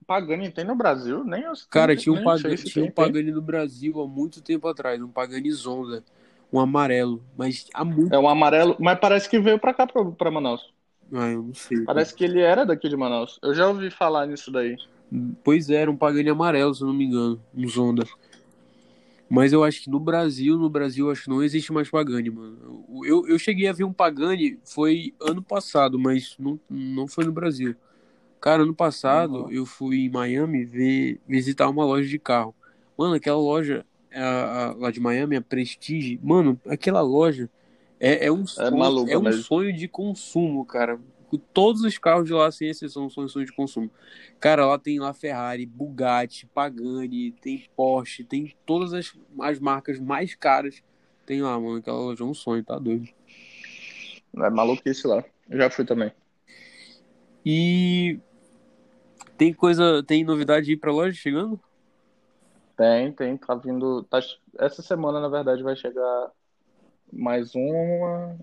Speaker 3: Pagani tem no Brasil? Nem eu
Speaker 1: Cara, tinha um, Pagani, tinha um. Pagani no Brasil há muito tempo atrás, um Pagani Zonda, um amarelo, mas há muito.
Speaker 3: É um amarelo, mas parece que veio pra cá, pra, pra Manaus.
Speaker 1: Ah, eu não sei.
Speaker 3: Parece que ele era daqui de Manaus. Eu já ouvi falar nisso daí.
Speaker 1: Pois é, era um Pagani amarelo, se eu não me engano, um Zonda. Mas eu acho que no Brasil, no Brasil, acho que não existe mais Pagani, mano. Eu, eu cheguei a ver um Pagani, foi ano passado, mas não, não foi no Brasil. Cara, ano passado
Speaker 3: Uhum.
Speaker 1: eu fui em Miami ver, visitar uma loja de carro. Mano, aquela loja a- a- lá de Miami, a Prestige, mano, aquela loja é, é um sonho,
Speaker 3: maluca
Speaker 1: é um
Speaker 3: mesmo.
Speaker 1: sonho de consumo, cara. Todos os carros de lá, sem exceção, são sonhos de consumo. Cara, lá tem lá Ferrari, Bugatti, Pagani, tem Porsche, tem todas as, as marcas mais caras. Tem lá, mano. Aquela loja é um sonho, tá doido.
Speaker 3: É maluquice lá. Eu já fui também.
Speaker 1: E tem coisa, tem novidade aí pra loja chegando?
Speaker 3: Tem, tem, tá vindo. Tá, essa semana, na verdade, vai chegar mais uma.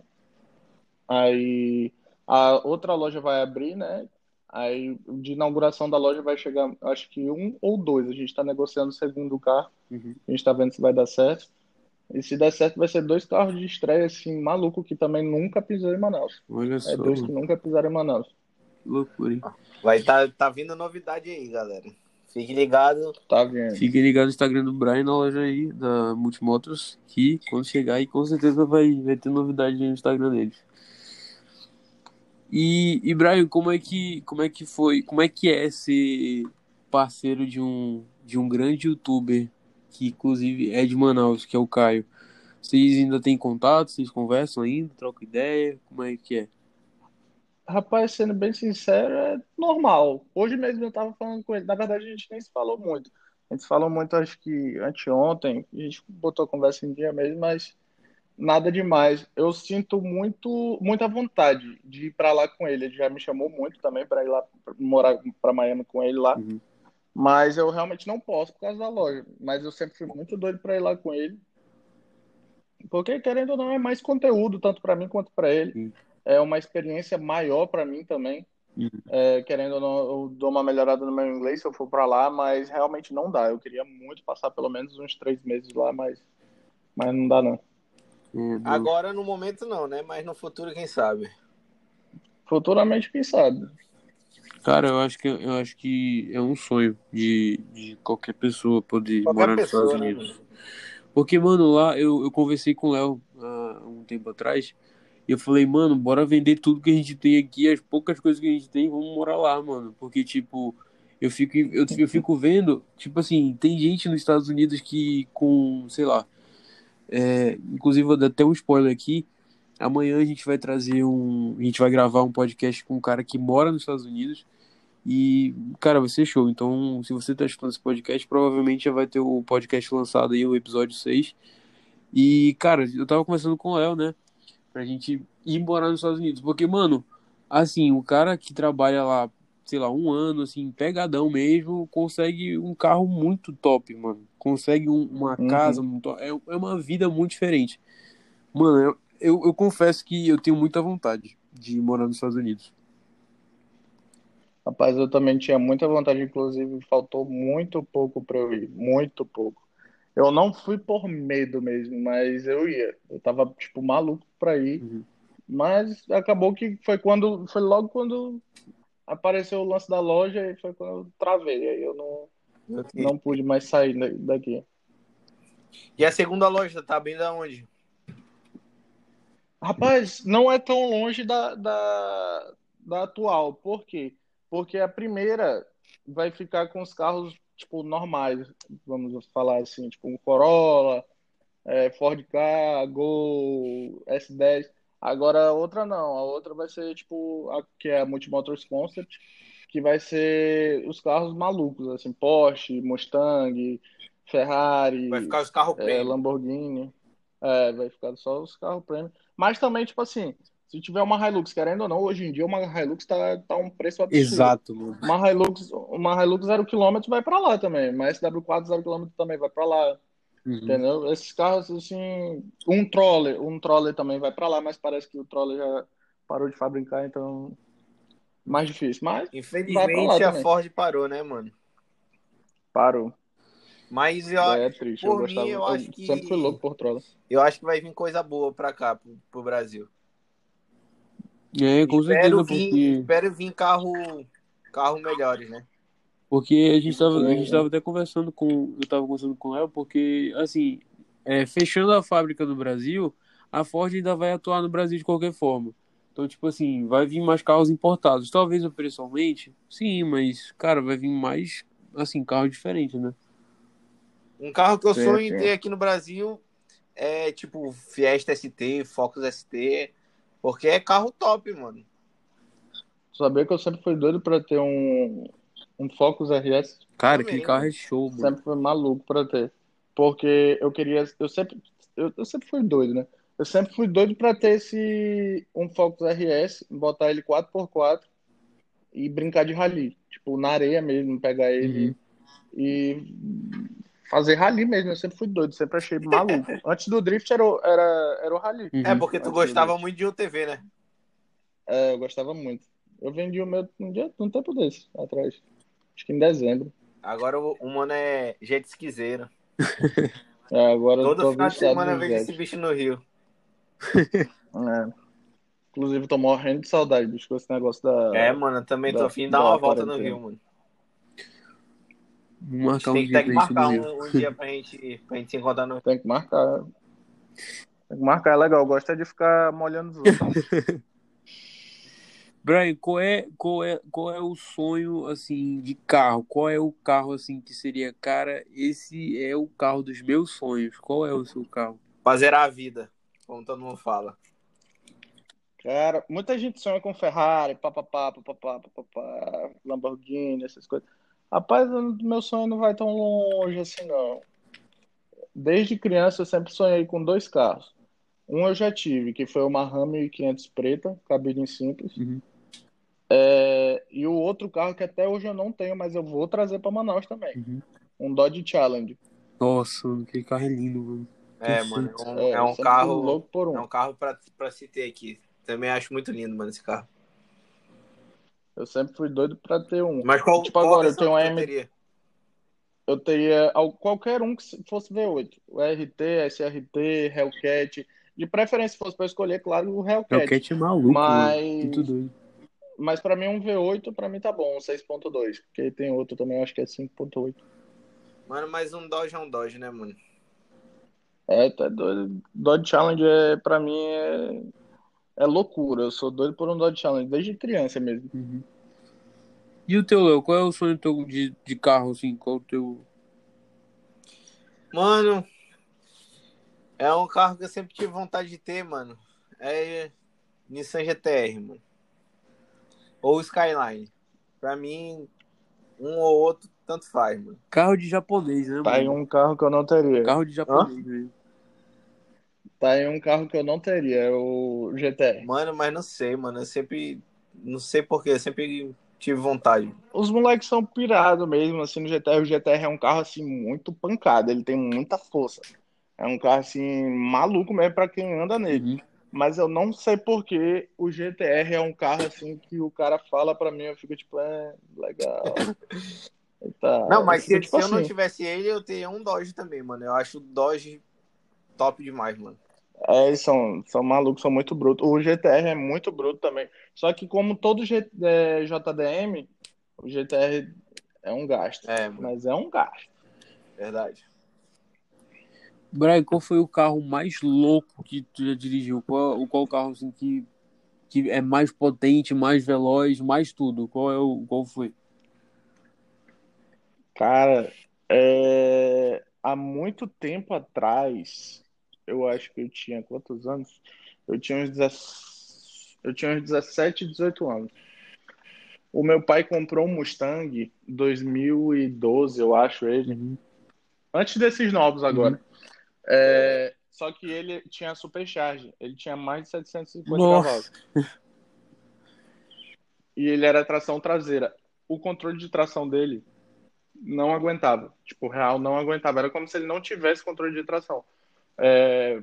Speaker 3: Aí a outra loja vai abrir, né? Aí de inauguração da loja vai chegar, acho que um ou dois. A gente tá negociando o segundo carro.
Speaker 1: Uhum.
Speaker 3: A gente tá vendo se vai dar certo. E se der certo, vai ser dois carros de estreia, assim, maluco, que também nunca pisou em Manaus.
Speaker 1: Olha
Speaker 3: É
Speaker 1: só,
Speaker 3: dois que nunca pisaram em Manaus.
Speaker 1: Que loucura, hein?
Speaker 2: Vai tá, tá vindo novidade aí, galera. Fique ligado.
Speaker 3: Tá vendo?
Speaker 1: Fiquem ligados no Instagram do Brian na loja aí, da Multimotos, que quando chegar aí, com certeza vai, vai ter novidade aí no Instagram deles. E, e Brian, como é que como é que foi, como é que é ser parceiro de um de um grande youtuber que inclusive é de Manaus, que é o Caio? Vocês ainda têm contato, vocês conversam ainda, trocam ideia, como é que é?
Speaker 3: Rapaz, sendo bem sincero, é normal. Hoje mesmo eu tava falando com ele. Na verdade, a gente nem se falou muito. A gente falou muito, acho que anteontem, a gente botou a conversa em dia mesmo, mas nada demais. Eu sinto muito, muita vontade de ir para lá com ele. Ele já me chamou muito também para ir lá morar para Miami com ele lá. Uhum. Mas eu realmente não posso por causa da loja. Mas eu sempre fui muito doido para ir lá com ele. Porque, querendo ou não, é mais conteúdo, tanto para mim quanto para ele. Uhum. É uma experiência maior para mim também. Uhum. É, querendo ou não, eu dou uma melhorada no meu inglês se eu for para lá, mas realmente não dá. Eu queria muito passar pelo menos uns três meses lá, mas, mas não dá não.
Speaker 2: Uhum. Agora, no momento, não, né? Mas no futuro, quem sabe?
Speaker 3: Futuramente, quem sabe?
Speaker 1: Cara, eu acho que, eu acho que é um sonho de, de qualquer pessoa poder qualquer morar nos Estados né, Unidos. Né? Porque, mano, lá eu, eu conversei com o Léo há um tempo atrás. E eu falei, mano, bora vender tudo que a gente tem aqui, as poucas coisas que a gente tem, vamos morar lá, mano. Porque, tipo, eu fico, eu, eu fico vendo, tipo assim, tem gente nos Estados Unidos que com, sei lá, é, inclusive, vou dar até um spoiler aqui. Amanhã a gente vai trazer um. A gente vai gravar um podcast com um cara que mora nos Estados Unidos. E, cara, vai ser show. Então, se você tá escutando esse podcast, provavelmente já vai ter o podcast lançado aí, o episódio 6. E, cara, eu tava conversando com o Léo, né? Pra gente ir morar nos Estados Unidos. Porque, mano, assim, o cara que trabalha lá sei lá, um ano, assim, pegadão mesmo, consegue um carro muito top, mano. Consegue um, uma uhum. casa, muito, é, é uma vida muito diferente. Mano, eu, eu, eu, confesso que eu tenho muita vontade de morar nos Estados Unidos.
Speaker 3: Rapaz, eu também tinha muita vontade, inclusive faltou muito pouco para eu ir, muito pouco. Eu não fui por medo mesmo, mas eu ia. Eu tava, tipo, maluco pra ir. Uhum. Mas acabou que foi quando. Foi logo quando apareceu o lance da loja e foi quando eu travei. Aí eu não, okay. não pude mais sair daqui.
Speaker 2: E a segunda loja tá bem da onde?
Speaker 3: Rapaz, não é tão longe da, da, da atual. Por quê? Porque a primeira vai ficar com os carros tipo normais, vamos falar assim, tipo um Corolla, é, Ford Ka, Gol, S10. Agora a outra não, a outra vai ser tipo a que é a Multimotors Concept, que vai ser os carros malucos, assim, Porsche, Mustang, Ferrari,
Speaker 2: vai ficar os carros
Speaker 3: é, Lamborghini. É, vai ficar só os carros premium. Mas também, tipo assim, se tiver uma Hilux, querendo ou não, hoje em dia uma Hilux tá, tá um preço absurdo.
Speaker 1: Exato, mano.
Speaker 3: Uma Hilux, uma Hilux 0 km vai para lá também. Uma SW4 0 km também vai para lá. Uhum. Entendeu? Esses carros, assim, um troller, um troller também vai para lá, mas parece que o troller já parou de fabricar, então mais difícil. Mas
Speaker 2: infelizmente a Ford parou, né, mano?
Speaker 3: Parou.
Speaker 2: Mas eu,
Speaker 3: é, é triste. Por eu gostava, mim, eu acho que sempre fui louco por troller.
Speaker 2: Eu acho que vai vir coisa boa para cá, pro, pro Brasil.
Speaker 1: É, com
Speaker 2: espero
Speaker 1: certeza,
Speaker 2: vir, porque... espero vir carro carro melhores, né?
Speaker 1: Porque a gente tava, a gente tava até conversando com. Eu tava conversando com ela, porque, assim, é, fechando a fábrica no Brasil, a Ford ainda vai atuar no Brasil de qualquer forma. Então, tipo assim, vai vir mais carros importados. Talvez o preço aumente, sim, mas, cara, vai vir mais, assim, carro diferente, né?
Speaker 2: Um carro que eu sonho em ter aqui no Brasil é, tipo, Fiesta ST, Focus ST, porque é carro top, mano.
Speaker 3: Saber que eu sempre fui doido para ter um, um Focus RS.
Speaker 1: Cara, que carro é show, mano.
Speaker 3: Sempre foi maluco pra ter. Porque eu queria. Eu sempre, eu, eu sempre fui doido, né? Eu sempre fui doido pra ter esse um Focus RS, botar ele 4x4 e brincar de rally. Tipo, na areia mesmo, pegar ele uhum. e fazer rally mesmo. Eu sempre fui doido, sempre achei maluco. [laughs] Antes do drift era, era, era o rally.
Speaker 2: Uhum. É, porque tu gostava muito de UTV, né?
Speaker 3: É, eu gostava muito. Eu vendi o meu um, dia, um tempo desse atrás. Acho que em dezembro.
Speaker 2: Agora o, o mano é jet esquiseiro. [laughs]
Speaker 3: É, agora
Speaker 2: Todo final de semana eu vejo esse bicho no Rio.
Speaker 3: É. Inclusive, tô morrendo de saudade, bicho, com esse negócio da.
Speaker 2: É, mano, eu também tô afim de dar uma volta no Rio, mano.
Speaker 1: Vamos marcar um
Speaker 2: tem,
Speaker 1: dia
Speaker 2: tem que marcar um, um, dia pra gente, pra gente se encontrar no
Speaker 3: Tem que marcar. Tem que marcar, é legal. Gosta de ficar molhando os outros. [laughs]
Speaker 1: Brian, qual é, qual é, qual é o sonho assim de carro? Qual é o carro assim que seria, cara, esse é o carro dos meus sonhos. Qual é o seu carro?
Speaker 2: Fazer a vida, como todo mundo fala.
Speaker 3: Cara, muita gente sonha com Ferrari, papapá, papapá, papapá, Lamborghini, essas coisas. Rapaz, meu sonho não vai tão longe assim, não. Desde criança eu sempre sonhei com dois carros. Um eu já tive, que foi uma Ram 1500 preta, cabine simples.
Speaker 1: Uhum.
Speaker 3: É, e o outro carro que até hoje eu não tenho, mas eu vou trazer para Manaus também.
Speaker 1: Uhum.
Speaker 3: Um Dodge Challenge.
Speaker 1: Nossa, aquele carro é lindo, mano.
Speaker 2: É, mano, é um,
Speaker 3: É,
Speaker 2: é um carro.
Speaker 3: louco por um.
Speaker 2: É um carro pra, pra se ter aqui. Também acho muito lindo, mano, esse carro.
Speaker 3: Eu sempre fui doido para ter um.
Speaker 2: Mas qual,
Speaker 3: Tipo,
Speaker 2: qual
Speaker 3: agora eu tenho um
Speaker 2: que
Speaker 3: M-
Speaker 2: teria?
Speaker 3: Eu teria al- qualquer um que fosse V8. O RT, SRT, Hellcat. De preferência, se fosse para escolher, claro, o
Speaker 1: o
Speaker 3: Hellcat.
Speaker 1: Cat é maluco,
Speaker 3: Mas-
Speaker 1: mano. Muito doido.
Speaker 3: Mas para mim, um V8, para mim tá bom, um 6.2. Porque tem outro também, acho que é 5.8.
Speaker 2: Mano, mas um Dodge é um Dodge, né, mano?
Speaker 3: É, tá doido. Dodge Challenge, é, pra mim, é, é loucura. Eu sou doido por um Dodge Challenge, desde criança mesmo.
Speaker 1: Uhum. E o teu, Léo? Qual é o sonho teu de, de carro, assim? Qual o teu...
Speaker 2: Mano, é um carro que eu sempre tive vontade de ter, mano. É Nissan GTR, mano. Ou Skyline. Pra mim, um ou outro, tanto faz, mano.
Speaker 1: Carro de japonês, né,
Speaker 3: Tá aí
Speaker 1: mano?
Speaker 3: um carro que eu não teria.
Speaker 1: Carro de japonês, velho.
Speaker 3: Tá aí um carro que eu não teria, é o GTR.
Speaker 2: Mano, mas não sei, mano. Eu sempre. Não sei porquê, eu sempre tive vontade.
Speaker 3: Os moleques são pirados mesmo, assim, no GTR. O GTR é um carro, assim, muito pancado. Ele tem muita força. É um carro, assim, maluco mesmo pra quem anda nele.
Speaker 1: Uhum.
Speaker 3: Mas eu não sei por que o GTR é um carro, assim, que o cara fala pra mim, eu fico tipo, é, legal. [laughs] Eita,
Speaker 2: Não, mas se,
Speaker 3: tipo
Speaker 2: se eu não
Speaker 3: assim,
Speaker 2: tivesse ele, eu teria um Dodge também, mano. Eu acho o Dodge top demais, mano.
Speaker 3: É, eles são, são malucos, são muito brutos. O GTR é muito bruto também. Só que como todo G, é, JDM, o GTR é um gasto.
Speaker 2: É.
Speaker 3: Mas é um gasto.
Speaker 2: Verdade.
Speaker 1: Brian, qual foi o carro mais louco que tu já dirigiu? Qual, qual carro, assim, que, que é mais potente, mais veloz, mais tudo? Qual é o... Qual foi?
Speaker 3: Cara, é, há muito tempo atrás, eu acho que eu tinha quantos anos? Eu tinha uns 17, eu tinha uns 17, 18 anos. O meu pai comprou um Mustang 2012, eu acho ele.
Speaker 1: Uhum.
Speaker 3: Antes desses novos agora. É, só que ele tinha supercharge. Ele tinha mais de 750
Speaker 1: Nossa.
Speaker 3: cavalos. E ele era tração traseira. O controle de tração dele não aguentava. Tipo, real não aguentava. Era como se ele não tivesse controle de tração. É,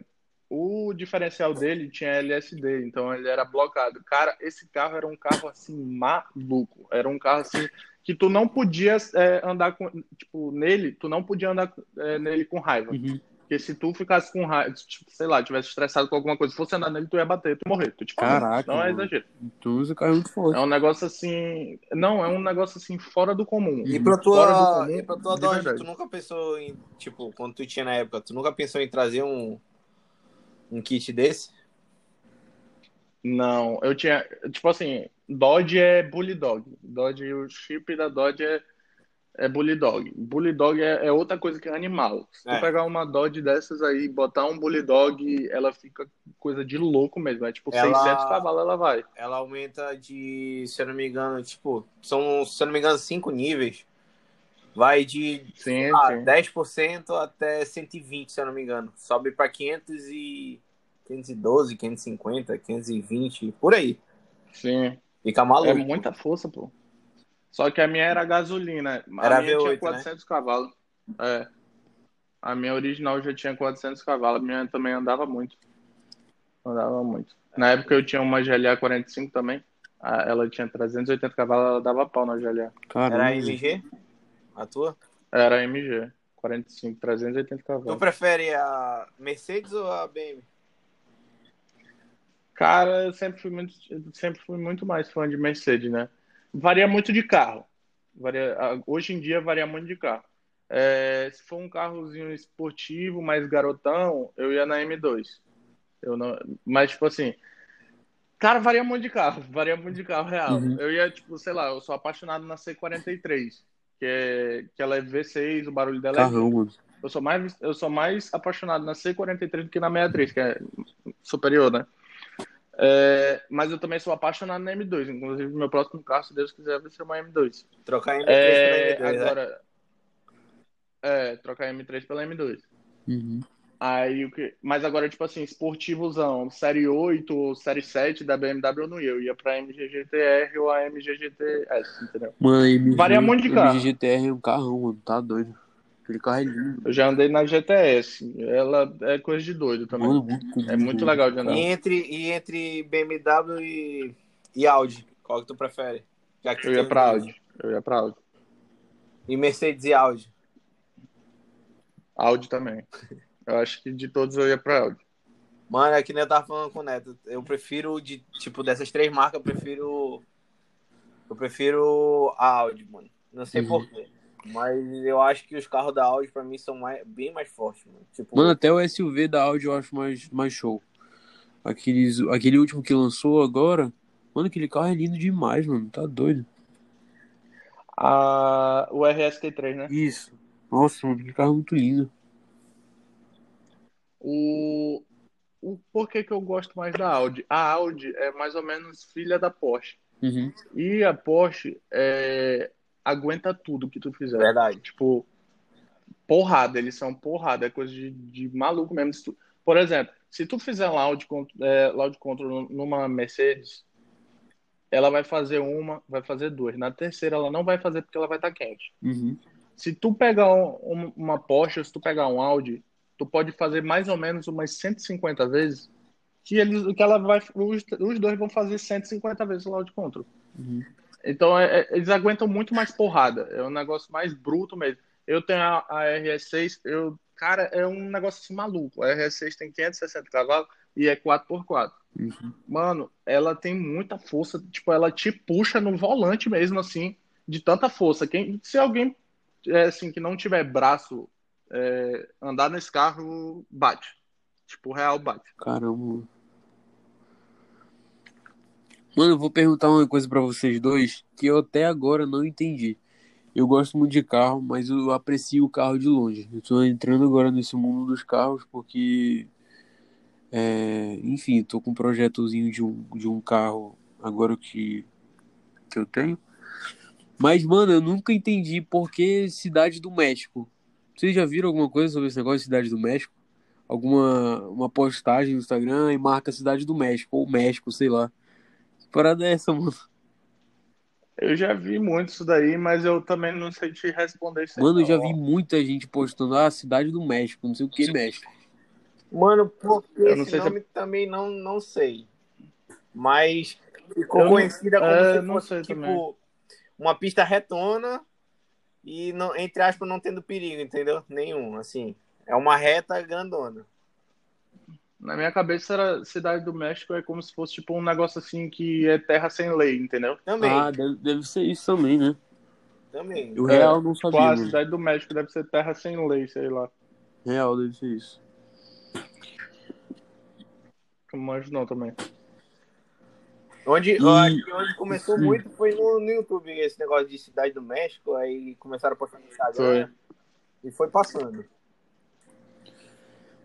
Speaker 3: o diferencial dele tinha LSD, então ele era blocado. Cara, esse carro era um carro assim maluco. Era um carro assim que tu não podia é, andar com, tipo, nele, tu não podia andar é, nele com raiva.
Speaker 1: Uhum.
Speaker 3: Porque se tu ficasse com raiva, tipo, sei lá, tivesse estressado com alguma coisa, fosse andar nele, tu ia bater, tu ia morrer. Tu, tipo,
Speaker 1: Caraca,
Speaker 3: não é exagero.
Speaker 1: Então esse carro muito forte.
Speaker 3: É um negócio assim. Não, é um negócio assim fora do comum.
Speaker 2: E pra
Speaker 3: Fora do
Speaker 2: tua,
Speaker 3: comum,
Speaker 2: e pra tua
Speaker 3: de
Speaker 2: Dodge,
Speaker 3: verdade.
Speaker 2: tu nunca pensou em, tipo, quando tu tinha na época, tu nunca pensou em trazer um, um kit desse?
Speaker 3: Não, eu tinha. Tipo assim, Dodge é Bulldog. Dodge, o chip da Dodge é, é Bulldog. Bulldog é, é outra coisa que é animal. Se tu
Speaker 2: É.
Speaker 3: pegar uma Dodge dessas aí e botar um Bulldog, ela fica coisa de louco mesmo. É tipo
Speaker 2: Ela-
Speaker 3: 600 cavalos ela vai.
Speaker 2: Ela aumenta de, se eu não me engano, tipo, são, se eu não me engano, cinco níveis. Vai de
Speaker 3: Sim, sim.
Speaker 2: 10% até 120, se eu não me engano. Sobe pra 500 e 512, 550, 520, por aí.
Speaker 3: Sim.
Speaker 2: Fica maluco.
Speaker 3: É muita força, pô. Só que a minha era gasolina. A
Speaker 2: Era
Speaker 3: minha
Speaker 2: V8,
Speaker 3: tinha
Speaker 2: né?
Speaker 3: 400 cavalos. É. A minha original já tinha 400 cavalos. A minha também andava muito. Andava muito. Na época eu tinha uma GLA 45 também. Ela tinha 380 cavalos, ela dava pau na GLA.
Speaker 1: Caramba.
Speaker 2: Era a MG? A tua?
Speaker 3: Era MG. 45, 380
Speaker 2: Tu
Speaker 3: cavalos.
Speaker 2: prefere a Mercedes ou a BM?
Speaker 3: Cara, eu sempre fui muito, eu sempre fui muito mais fã de Mercedes, né? Varia muito de carro. Varia, hoje em dia varia muito de carro. É, se for um carrozinho esportivo, mais garotão, eu ia na M2. Eu não, mas tipo assim, cara, varia muito de carro, [laughs] varia muito de carro real.
Speaker 1: Uhum.
Speaker 3: Eu ia tipo, sei lá, eu sou apaixonado na C43, que é que ela é V6, o barulho dela é
Speaker 1: Carrão, mano.
Speaker 3: eu sou mais, eu sou mais apaixonado na C43 do que na 63, que é superior, né? É, mas eu também sou apaixonado na M2. Inclusive, meu próximo carro, se Deus quiser, vai ser uma M2.
Speaker 2: Trocar M3
Speaker 3: É,
Speaker 2: pela M2, né?
Speaker 3: agora. É, trocar M3 pela M2.
Speaker 1: Uhum.
Speaker 3: Aí, o que... Mas agora, tipo assim, esportivozão, série 8 ou série 7 da BMW eu não ia. Eu ia pra MG-GTR ou a MG-GTS, entendeu?
Speaker 1: Mano, a MG,
Speaker 3: Varia muito de carro.
Speaker 1: MG GTR é um carrão, mano. Tá doido. Aquele carro é lindo.
Speaker 3: Eu já andei na GTS. Ela é coisa de doido também.
Speaker 1: Mano, muito
Speaker 3: É muito legal de andar.
Speaker 2: E entre, e entre BMW e, e Audi, qual que tu prefere? Já que tu
Speaker 3: Eu ia pra. Audi. Eu ia pra Audi.
Speaker 2: E Mercedes e Audi.
Speaker 3: Audi também. Eu acho que de todos eu ia pra Audi.
Speaker 2: Mano, é que nem eu tava falando com o Neto. Eu prefiro, de, tipo, dessas três marcas, eu prefiro. Eu prefiro a Audi, mano. Não sei
Speaker 1: Uhum.
Speaker 2: porquê. Mas eu acho que os carros da Audi, pra mim, são mais, bem mais fortes, mano. Tipo,
Speaker 1: Mano, até o SUV da Audi eu acho mais, mais show. Aqueles, aquele último que lançou agora. Mano, aquele carro é lindo demais, mano. Tá doido.
Speaker 3: A... O RST3, né?
Speaker 1: Isso. Nossa, mano, que carro muito lindo.
Speaker 3: O... o por que que eu gosto mais da Audi? A Audi é mais ou menos filha da Porsche.
Speaker 1: Uhum.
Speaker 3: E a Porsche é, aguenta tudo que tu fizer.
Speaker 2: verdade.
Speaker 3: Tipo, porrada, eles são porrada, é coisa de, de maluco mesmo. Tu- por exemplo, se tu fizer loud, é, loud control numa Mercedes, ela vai fazer uma, vai fazer duas. Na terceira ela não vai fazer porque ela vai estar quente.
Speaker 1: Uhum.
Speaker 3: Se tu pegar um- uma Porsche, se tu pegar um Audi, tu pode fazer mais ou menos umas 150 vezes, que eles, que ela vai, os, os dois vão fazer 150 vezes o loud control.
Speaker 1: Uhum.
Speaker 3: Então, é- é- eles aguentam muito mais porrada. É um negócio mais bruto mesmo. Eu tenho a, a RS6, eu, cara, é um negócio assim maluco. A RS6 tem 560 cavalos e é 4x4.
Speaker 1: Uhum.
Speaker 3: Mano, ela tem muita força. Tipo, ela te puxa no volante mesmo, assim, de tanta força. Quem, se alguém, é, assim, que não tiver braço, é, andar nesse carro, bate. Tipo, real bate.
Speaker 1: Caramba. Mano, eu vou perguntar uma coisa pra vocês dois que eu até agora não entendi. Eu gosto muito de carro, mas eu aprecio o carro de longe. Eu tô entrando agora nesse mundo dos carros porque, é, enfim, tô com um projetozinho de um, de um carro agora que, que eu tenho. Mas, mano, eu nunca entendi por que Cidade do México. Vocês já viram alguma coisa sobre esse negócio de Cidade do México? Alguma uma postagem no Instagram e marca Cidade do México, ou México, sei lá. Que parada é essa, mano?
Speaker 3: Eu já vi muito isso daí, mas eu também não sei te responder isso aí,
Speaker 1: Mano, eu já vi muita gente postando, ah, Cidade do México, não sei o que México.
Speaker 2: Mano, por que
Speaker 3: Eu não
Speaker 2: esse
Speaker 3: sei se é-
Speaker 2: nome também não, não sei. Mas ficou
Speaker 3: Eu
Speaker 2: conhecida como
Speaker 3: é,
Speaker 2: se
Speaker 3: não
Speaker 2: fosse,
Speaker 3: sei
Speaker 2: tipo,
Speaker 3: também.
Speaker 2: uma pista retona e, não, entre aspas, não tendo perigo, entendeu? Nenhum, assim. É uma reta grandona.
Speaker 3: Na minha cabeça era Cidade do México é como se fosse tipo um negócio assim que é terra sem lei, entendeu?
Speaker 2: Também,
Speaker 1: Ah, deve, deve ser isso também, né?
Speaker 2: também.
Speaker 1: O
Speaker 3: É,
Speaker 1: real eu não
Speaker 3: Tipo,
Speaker 1: sabia,
Speaker 3: a
Speaker 1: mano.
Speaker 3: Cidade do México deve ser terra sem lei, sei lá.
Speaker 1: Real deve ser isso.
Speaker 3: Não manjo não também.
Speaker 2: Onde,
Speaker 1: E-
Speaker 2: que onde começou
Speaker 1: Sim.
Speaker 2: muito foi no, no YouTube, esse negócio de Cidade do México, aí começaram a postar no Instagram e foi passando.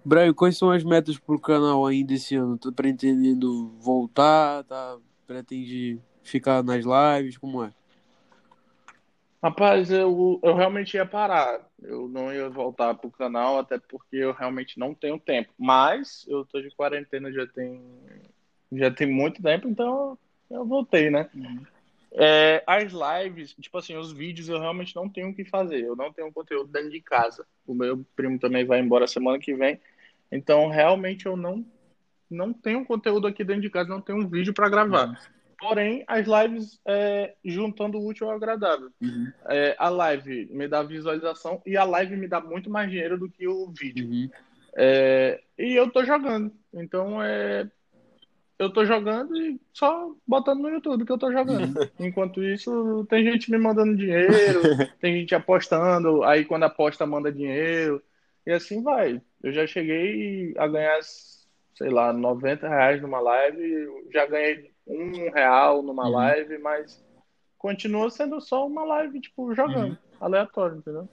Speaker 1: Brian, quais são as metas pro canal ainda esse ano? Tá pretendendo voltar? Tá pretende ficar nas lives? Como é?
Speaker 3: Rapaz, eu, eu realmente ia parar. Eu não ia voltar pro canal, até porque eu realmente não tenho tempo. Mas eu tô de quarentena já tem, já tem muito tempo, então eu voltei, né? É, as lives, tipo assim, os vídeos eu realmente não tenho o que fazer. Eu não tenho conteúdo dentro de casa. O meu primo também vai embora semana que vem. Então, realmente, eu não, não tenho conteúdo aqui dentro de casa, não tenho um vídeo para gravar. Porém, as lives, é, juntando o útil ao agradável.
Speaker 1: Uhum.
Speaker 3: É, a live me dá visualização e a live me dá muito mais dinheiro do que o vídeo.
Speaker 1: Uhum.
Speaker 3: É, e eu tô jogando. Então, é, eu tô jogando e só botando no YouTube que eu tô jogando. [laughs] Enquanto isso, tem gente me mandando dinheiro, [laughs] tem gente apostando, aí quando aposta manda dinheiro, e assim vai. Eu já cheguei a ganhar, sei lá, 90 reais numa live, já ganhei um real numa
Speaker 1: Uhum.
Speaker 3: live, mas continua sendo só uma live, tipo, jogando, aleatório, entendeu?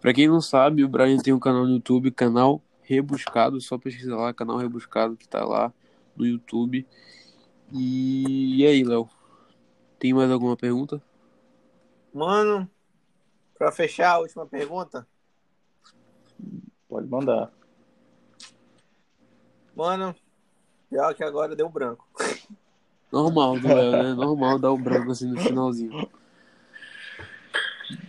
Speaker 1: Pra quem não sabe, o Brian tem um canal no YouTube, canal Rebuscado, só pesquisa lá, canal Rebuscado que tá lá no YouTube. E, e aí, Léo? Tem mais alguma pergunta?
Speaker 2: Mano, pra fechar a última pergunta.
Speaker 3: Pode mandar.
Speaker 2: Mano, pior que agora deu branco.
Speaker 1: Normal do Léo, né? Normal dar o branco assim no finalzinho.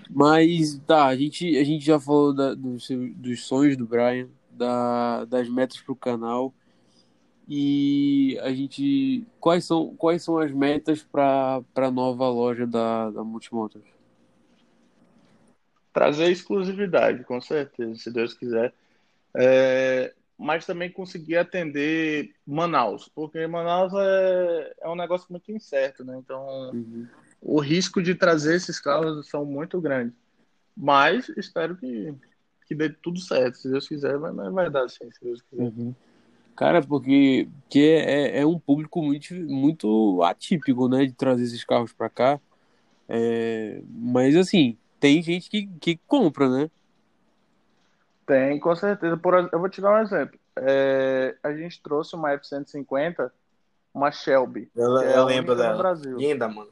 Speaker 1: Mas tá, a gente, a gente já falou da, do seu- dos sonhos do Brian, da, das metas pro canal. E a gente. Quais são, quais são as metas para a nova loja da, da Multimotos?
Speaker 3: Trazer exclusividade, com certeza, se Deus quiser. É, mas também conseguir atender Manaus, porque Manaus é, é um negócio muito incerto, né? Então,
Speaker 1: Uhum.
Speaker 3: o risco de trazer esses carros são muito grandes. Mas espero que, que dê tudo certo. Se Deus quiser, vai, vai dar sim, se Deus quiser.
Speaker 1: Uhum. Cara, porque, porque é, é um público muito, muito atípico, né? De trazer esses carros pra cá. É, mas assim, tem gente que, que compra, né?
Speaker 3: Tem, com certeza. Por, eu vou te dar um exemplo. É, a gente trouxe uma F-150, uma Shelby.
Speaker 2: Eu,
Speaker 3: que é
Speaker 2: eu
Speaker 3: a
Speaker 2: lembro dela.
Speaker 3: Brasil.
Speaker 2: Linda, mano.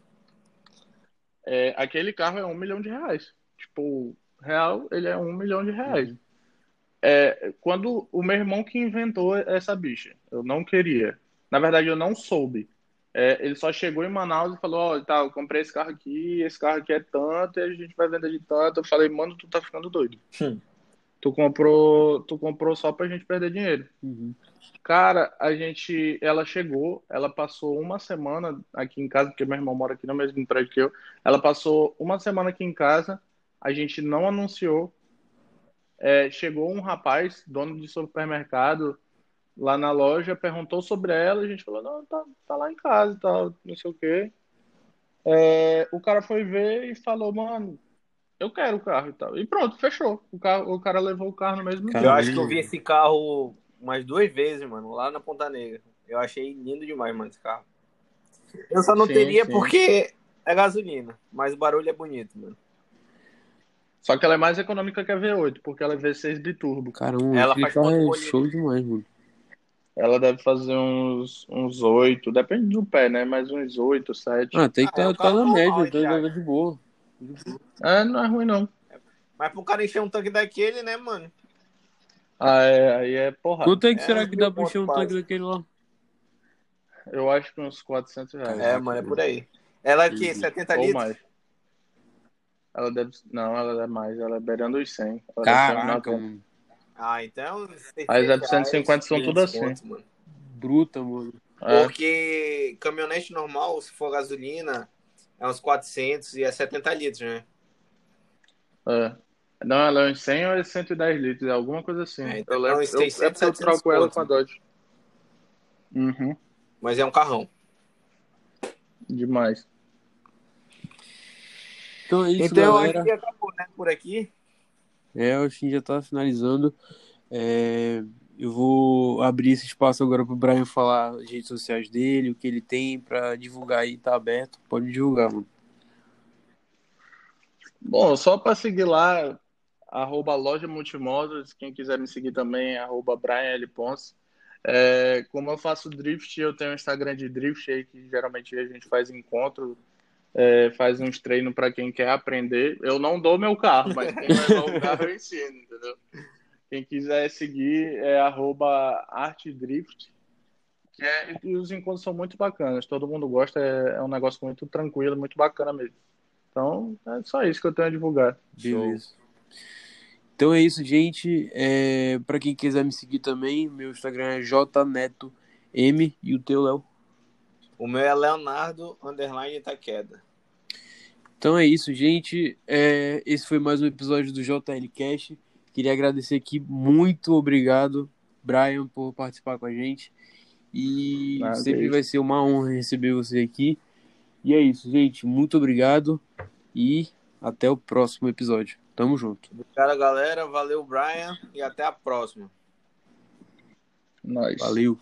Speaker 3: É, aquele carro é um milhão de reais. Tipo, real, ele é um milhão de reais. É, quando o meu irmão que inventou essa bicha, eu não queria. Na verdade, eu não soube. É, ele só chegou em Manaus e falou: Ó, tá, eu comprei esse carro aqui, esse carro aqui é tanto, e a gente vai vender de tanto. Eu falei, mano, tu tá ficando doido.
Speaker 2: Hum.
Speaker 3: Tu comprou, tu comprou só pra gente perder dinheiro.
Speaker 1: Uhum.
Speaker 3: Cara, a gente, ela chegou, ela passou uma semana aqui em casa, porque meu irmão mora aqui no mesmo prédio que eu. Ela passou uma semana aqui em casa, a gente não anunciou. É, chegou um rapaz, dono de supermercado, lá na loja, perguntou sobre ela, a gente falou, não, tá, tá lá em casa e tal, não sei o quê. É, o cara foi ver e falou, mano, eu quero o carro e tal. E pronto, fechou. O, carro, o cara levou o carro no mesmo
Speaker 1: Cara,
Speaker 3: dia.
Speaker 2: Eu acho que eu vi esse carro umas duas vezes, mano, lá na Ponta Negra. Eu achei lindo demais, mano, esse carro. Eu só não
Speaker 3: Sim,
Speaker 2: teria
Speaker 3: sim.
Speaker 2: porque é gasolina, mas o barulho é bonito, mano.
Speaker 3: Só que ela é mais econômica que a V8, porque ela é V6 biturbo.
Speaker 1: Caramba,
Speaker 2: Ela
Speaker 1: aquele
Speaker 2: faz
Speaker 1: carro é show demais, mano.
Speaker 3: Ela deve fazer uns, uns 8, depende do pé, né? Mas uns 8, 7.
Speaker 1: Ah, tem que
Speaker 2: Ah, é
Speaker 1: tá, na média, tá de boa.
Speaker 3: É, não é ruim, não.
Speaker 2: Mas pro cara encher um tanque daquele, né, mano?
Speaker 3: Ah, é, aí é porrada.
Speaker 1: Quanto é que
Speaker 2: É,
Speaker 1: será que dá pra encher um tanque daquele lá?
Speaker 3: Eu acho que uns 400 reais.
Speaker 2: É, mano, é por aí. Ela aqui,
Speaker 1: Uhum.
Speaker 2: 70
Speaker 3: Ou
Speaker 2: litros.
Speaker 3: mais. Ela deve. Não, ela é mais. Ela é beirando os 100. Ela
Speaker 1: Caraca,
Speaker 3: 90.
Speaker 1: mano.
Speaker 2: Ah, então.
Speaker 3: As
Speaker 2: 600
Speaker 3: F-150 são tudo
Speaker 2: 500
Speaker 3: assim.
Speaker 2: conto, mano.
Speaker 1: Bruta, mano.
Speaker 3: É,
Speaker 2: Porque caminhonete normal, se for gasolina, é uns 400 e é 70 litros, né?
Speaker 3: é. Não, ela é uns 100 ou é 110 litros, é alguma coisa assim.
Speaker 2: É, então
Speaker 3: eu lembro.
Speaker 2: é uns
Speaker 3: eu,
Speaker 2: 600,
Speaker 3: é porque eu
Speaker 2: 700
Speaker 3: troco ela com a Dodge. Uhum.
Speaker 2: Mas é um carrão.
Speaker 3: Demais.
Speaker 1: Então é isso,
Speaker 2: então,
Speaker 1: galera.
Speaker 2: acho que acabou, né? Por aqui.
Speaker 1: É, acho que já tá finalizando. É, eu vou abrir esse espaço agora pro Brian falar as redes sociais dele, o que ele tem pra divulgar aí, tá aberto. Pode divulgar, mano.
Speaker 3: Bom, só para seguir lá, arroba loja multimodos, quem quiser me seguir também, arroba Brian L. Ponce. É, como eu faço drift, eu tenho um Instagram de drift aí, que geralmente a gente faz encontro, é, faz uns treinos para quem quer aprender. Eu não dou meu carro, mas quem levar o carro eu ensino, entendeu? Quem quiser seguir é arroba artdrift, que é, e os encontros são muito bacanas, todo mundo gosta, é, é um negócio muito tranquilo, muito bacana mesmo. Então, é só isso que eu tenho a divulgar.
Speaker 1: Beleza. Então é isso, gente. É, para quem quiser me seguir também, meu Instagram é jnetom e o teu, Léo.
Speaker 2: O meu é Leonardo Underline Taqueda.
Speaker 1: Então é isso, gente. É, esse foi mais um episódio do JL Cast. Queria agradecer aqui, muito obrigado, Brian, por participar com a gente. E
Speaker 3: Nada,
Speaker 1: sempre
Speaker 3: é
Speaker 1: vai ser uma honra receber você aqui. E é isso, gente. Muito obrigado e até o próximo episódio. Tamo junto.
Speaker 2: Obrigado, galera. Valeu, Brian. E até a próxima.
Speaker 3: Nós.
Speaker 1: Valeu.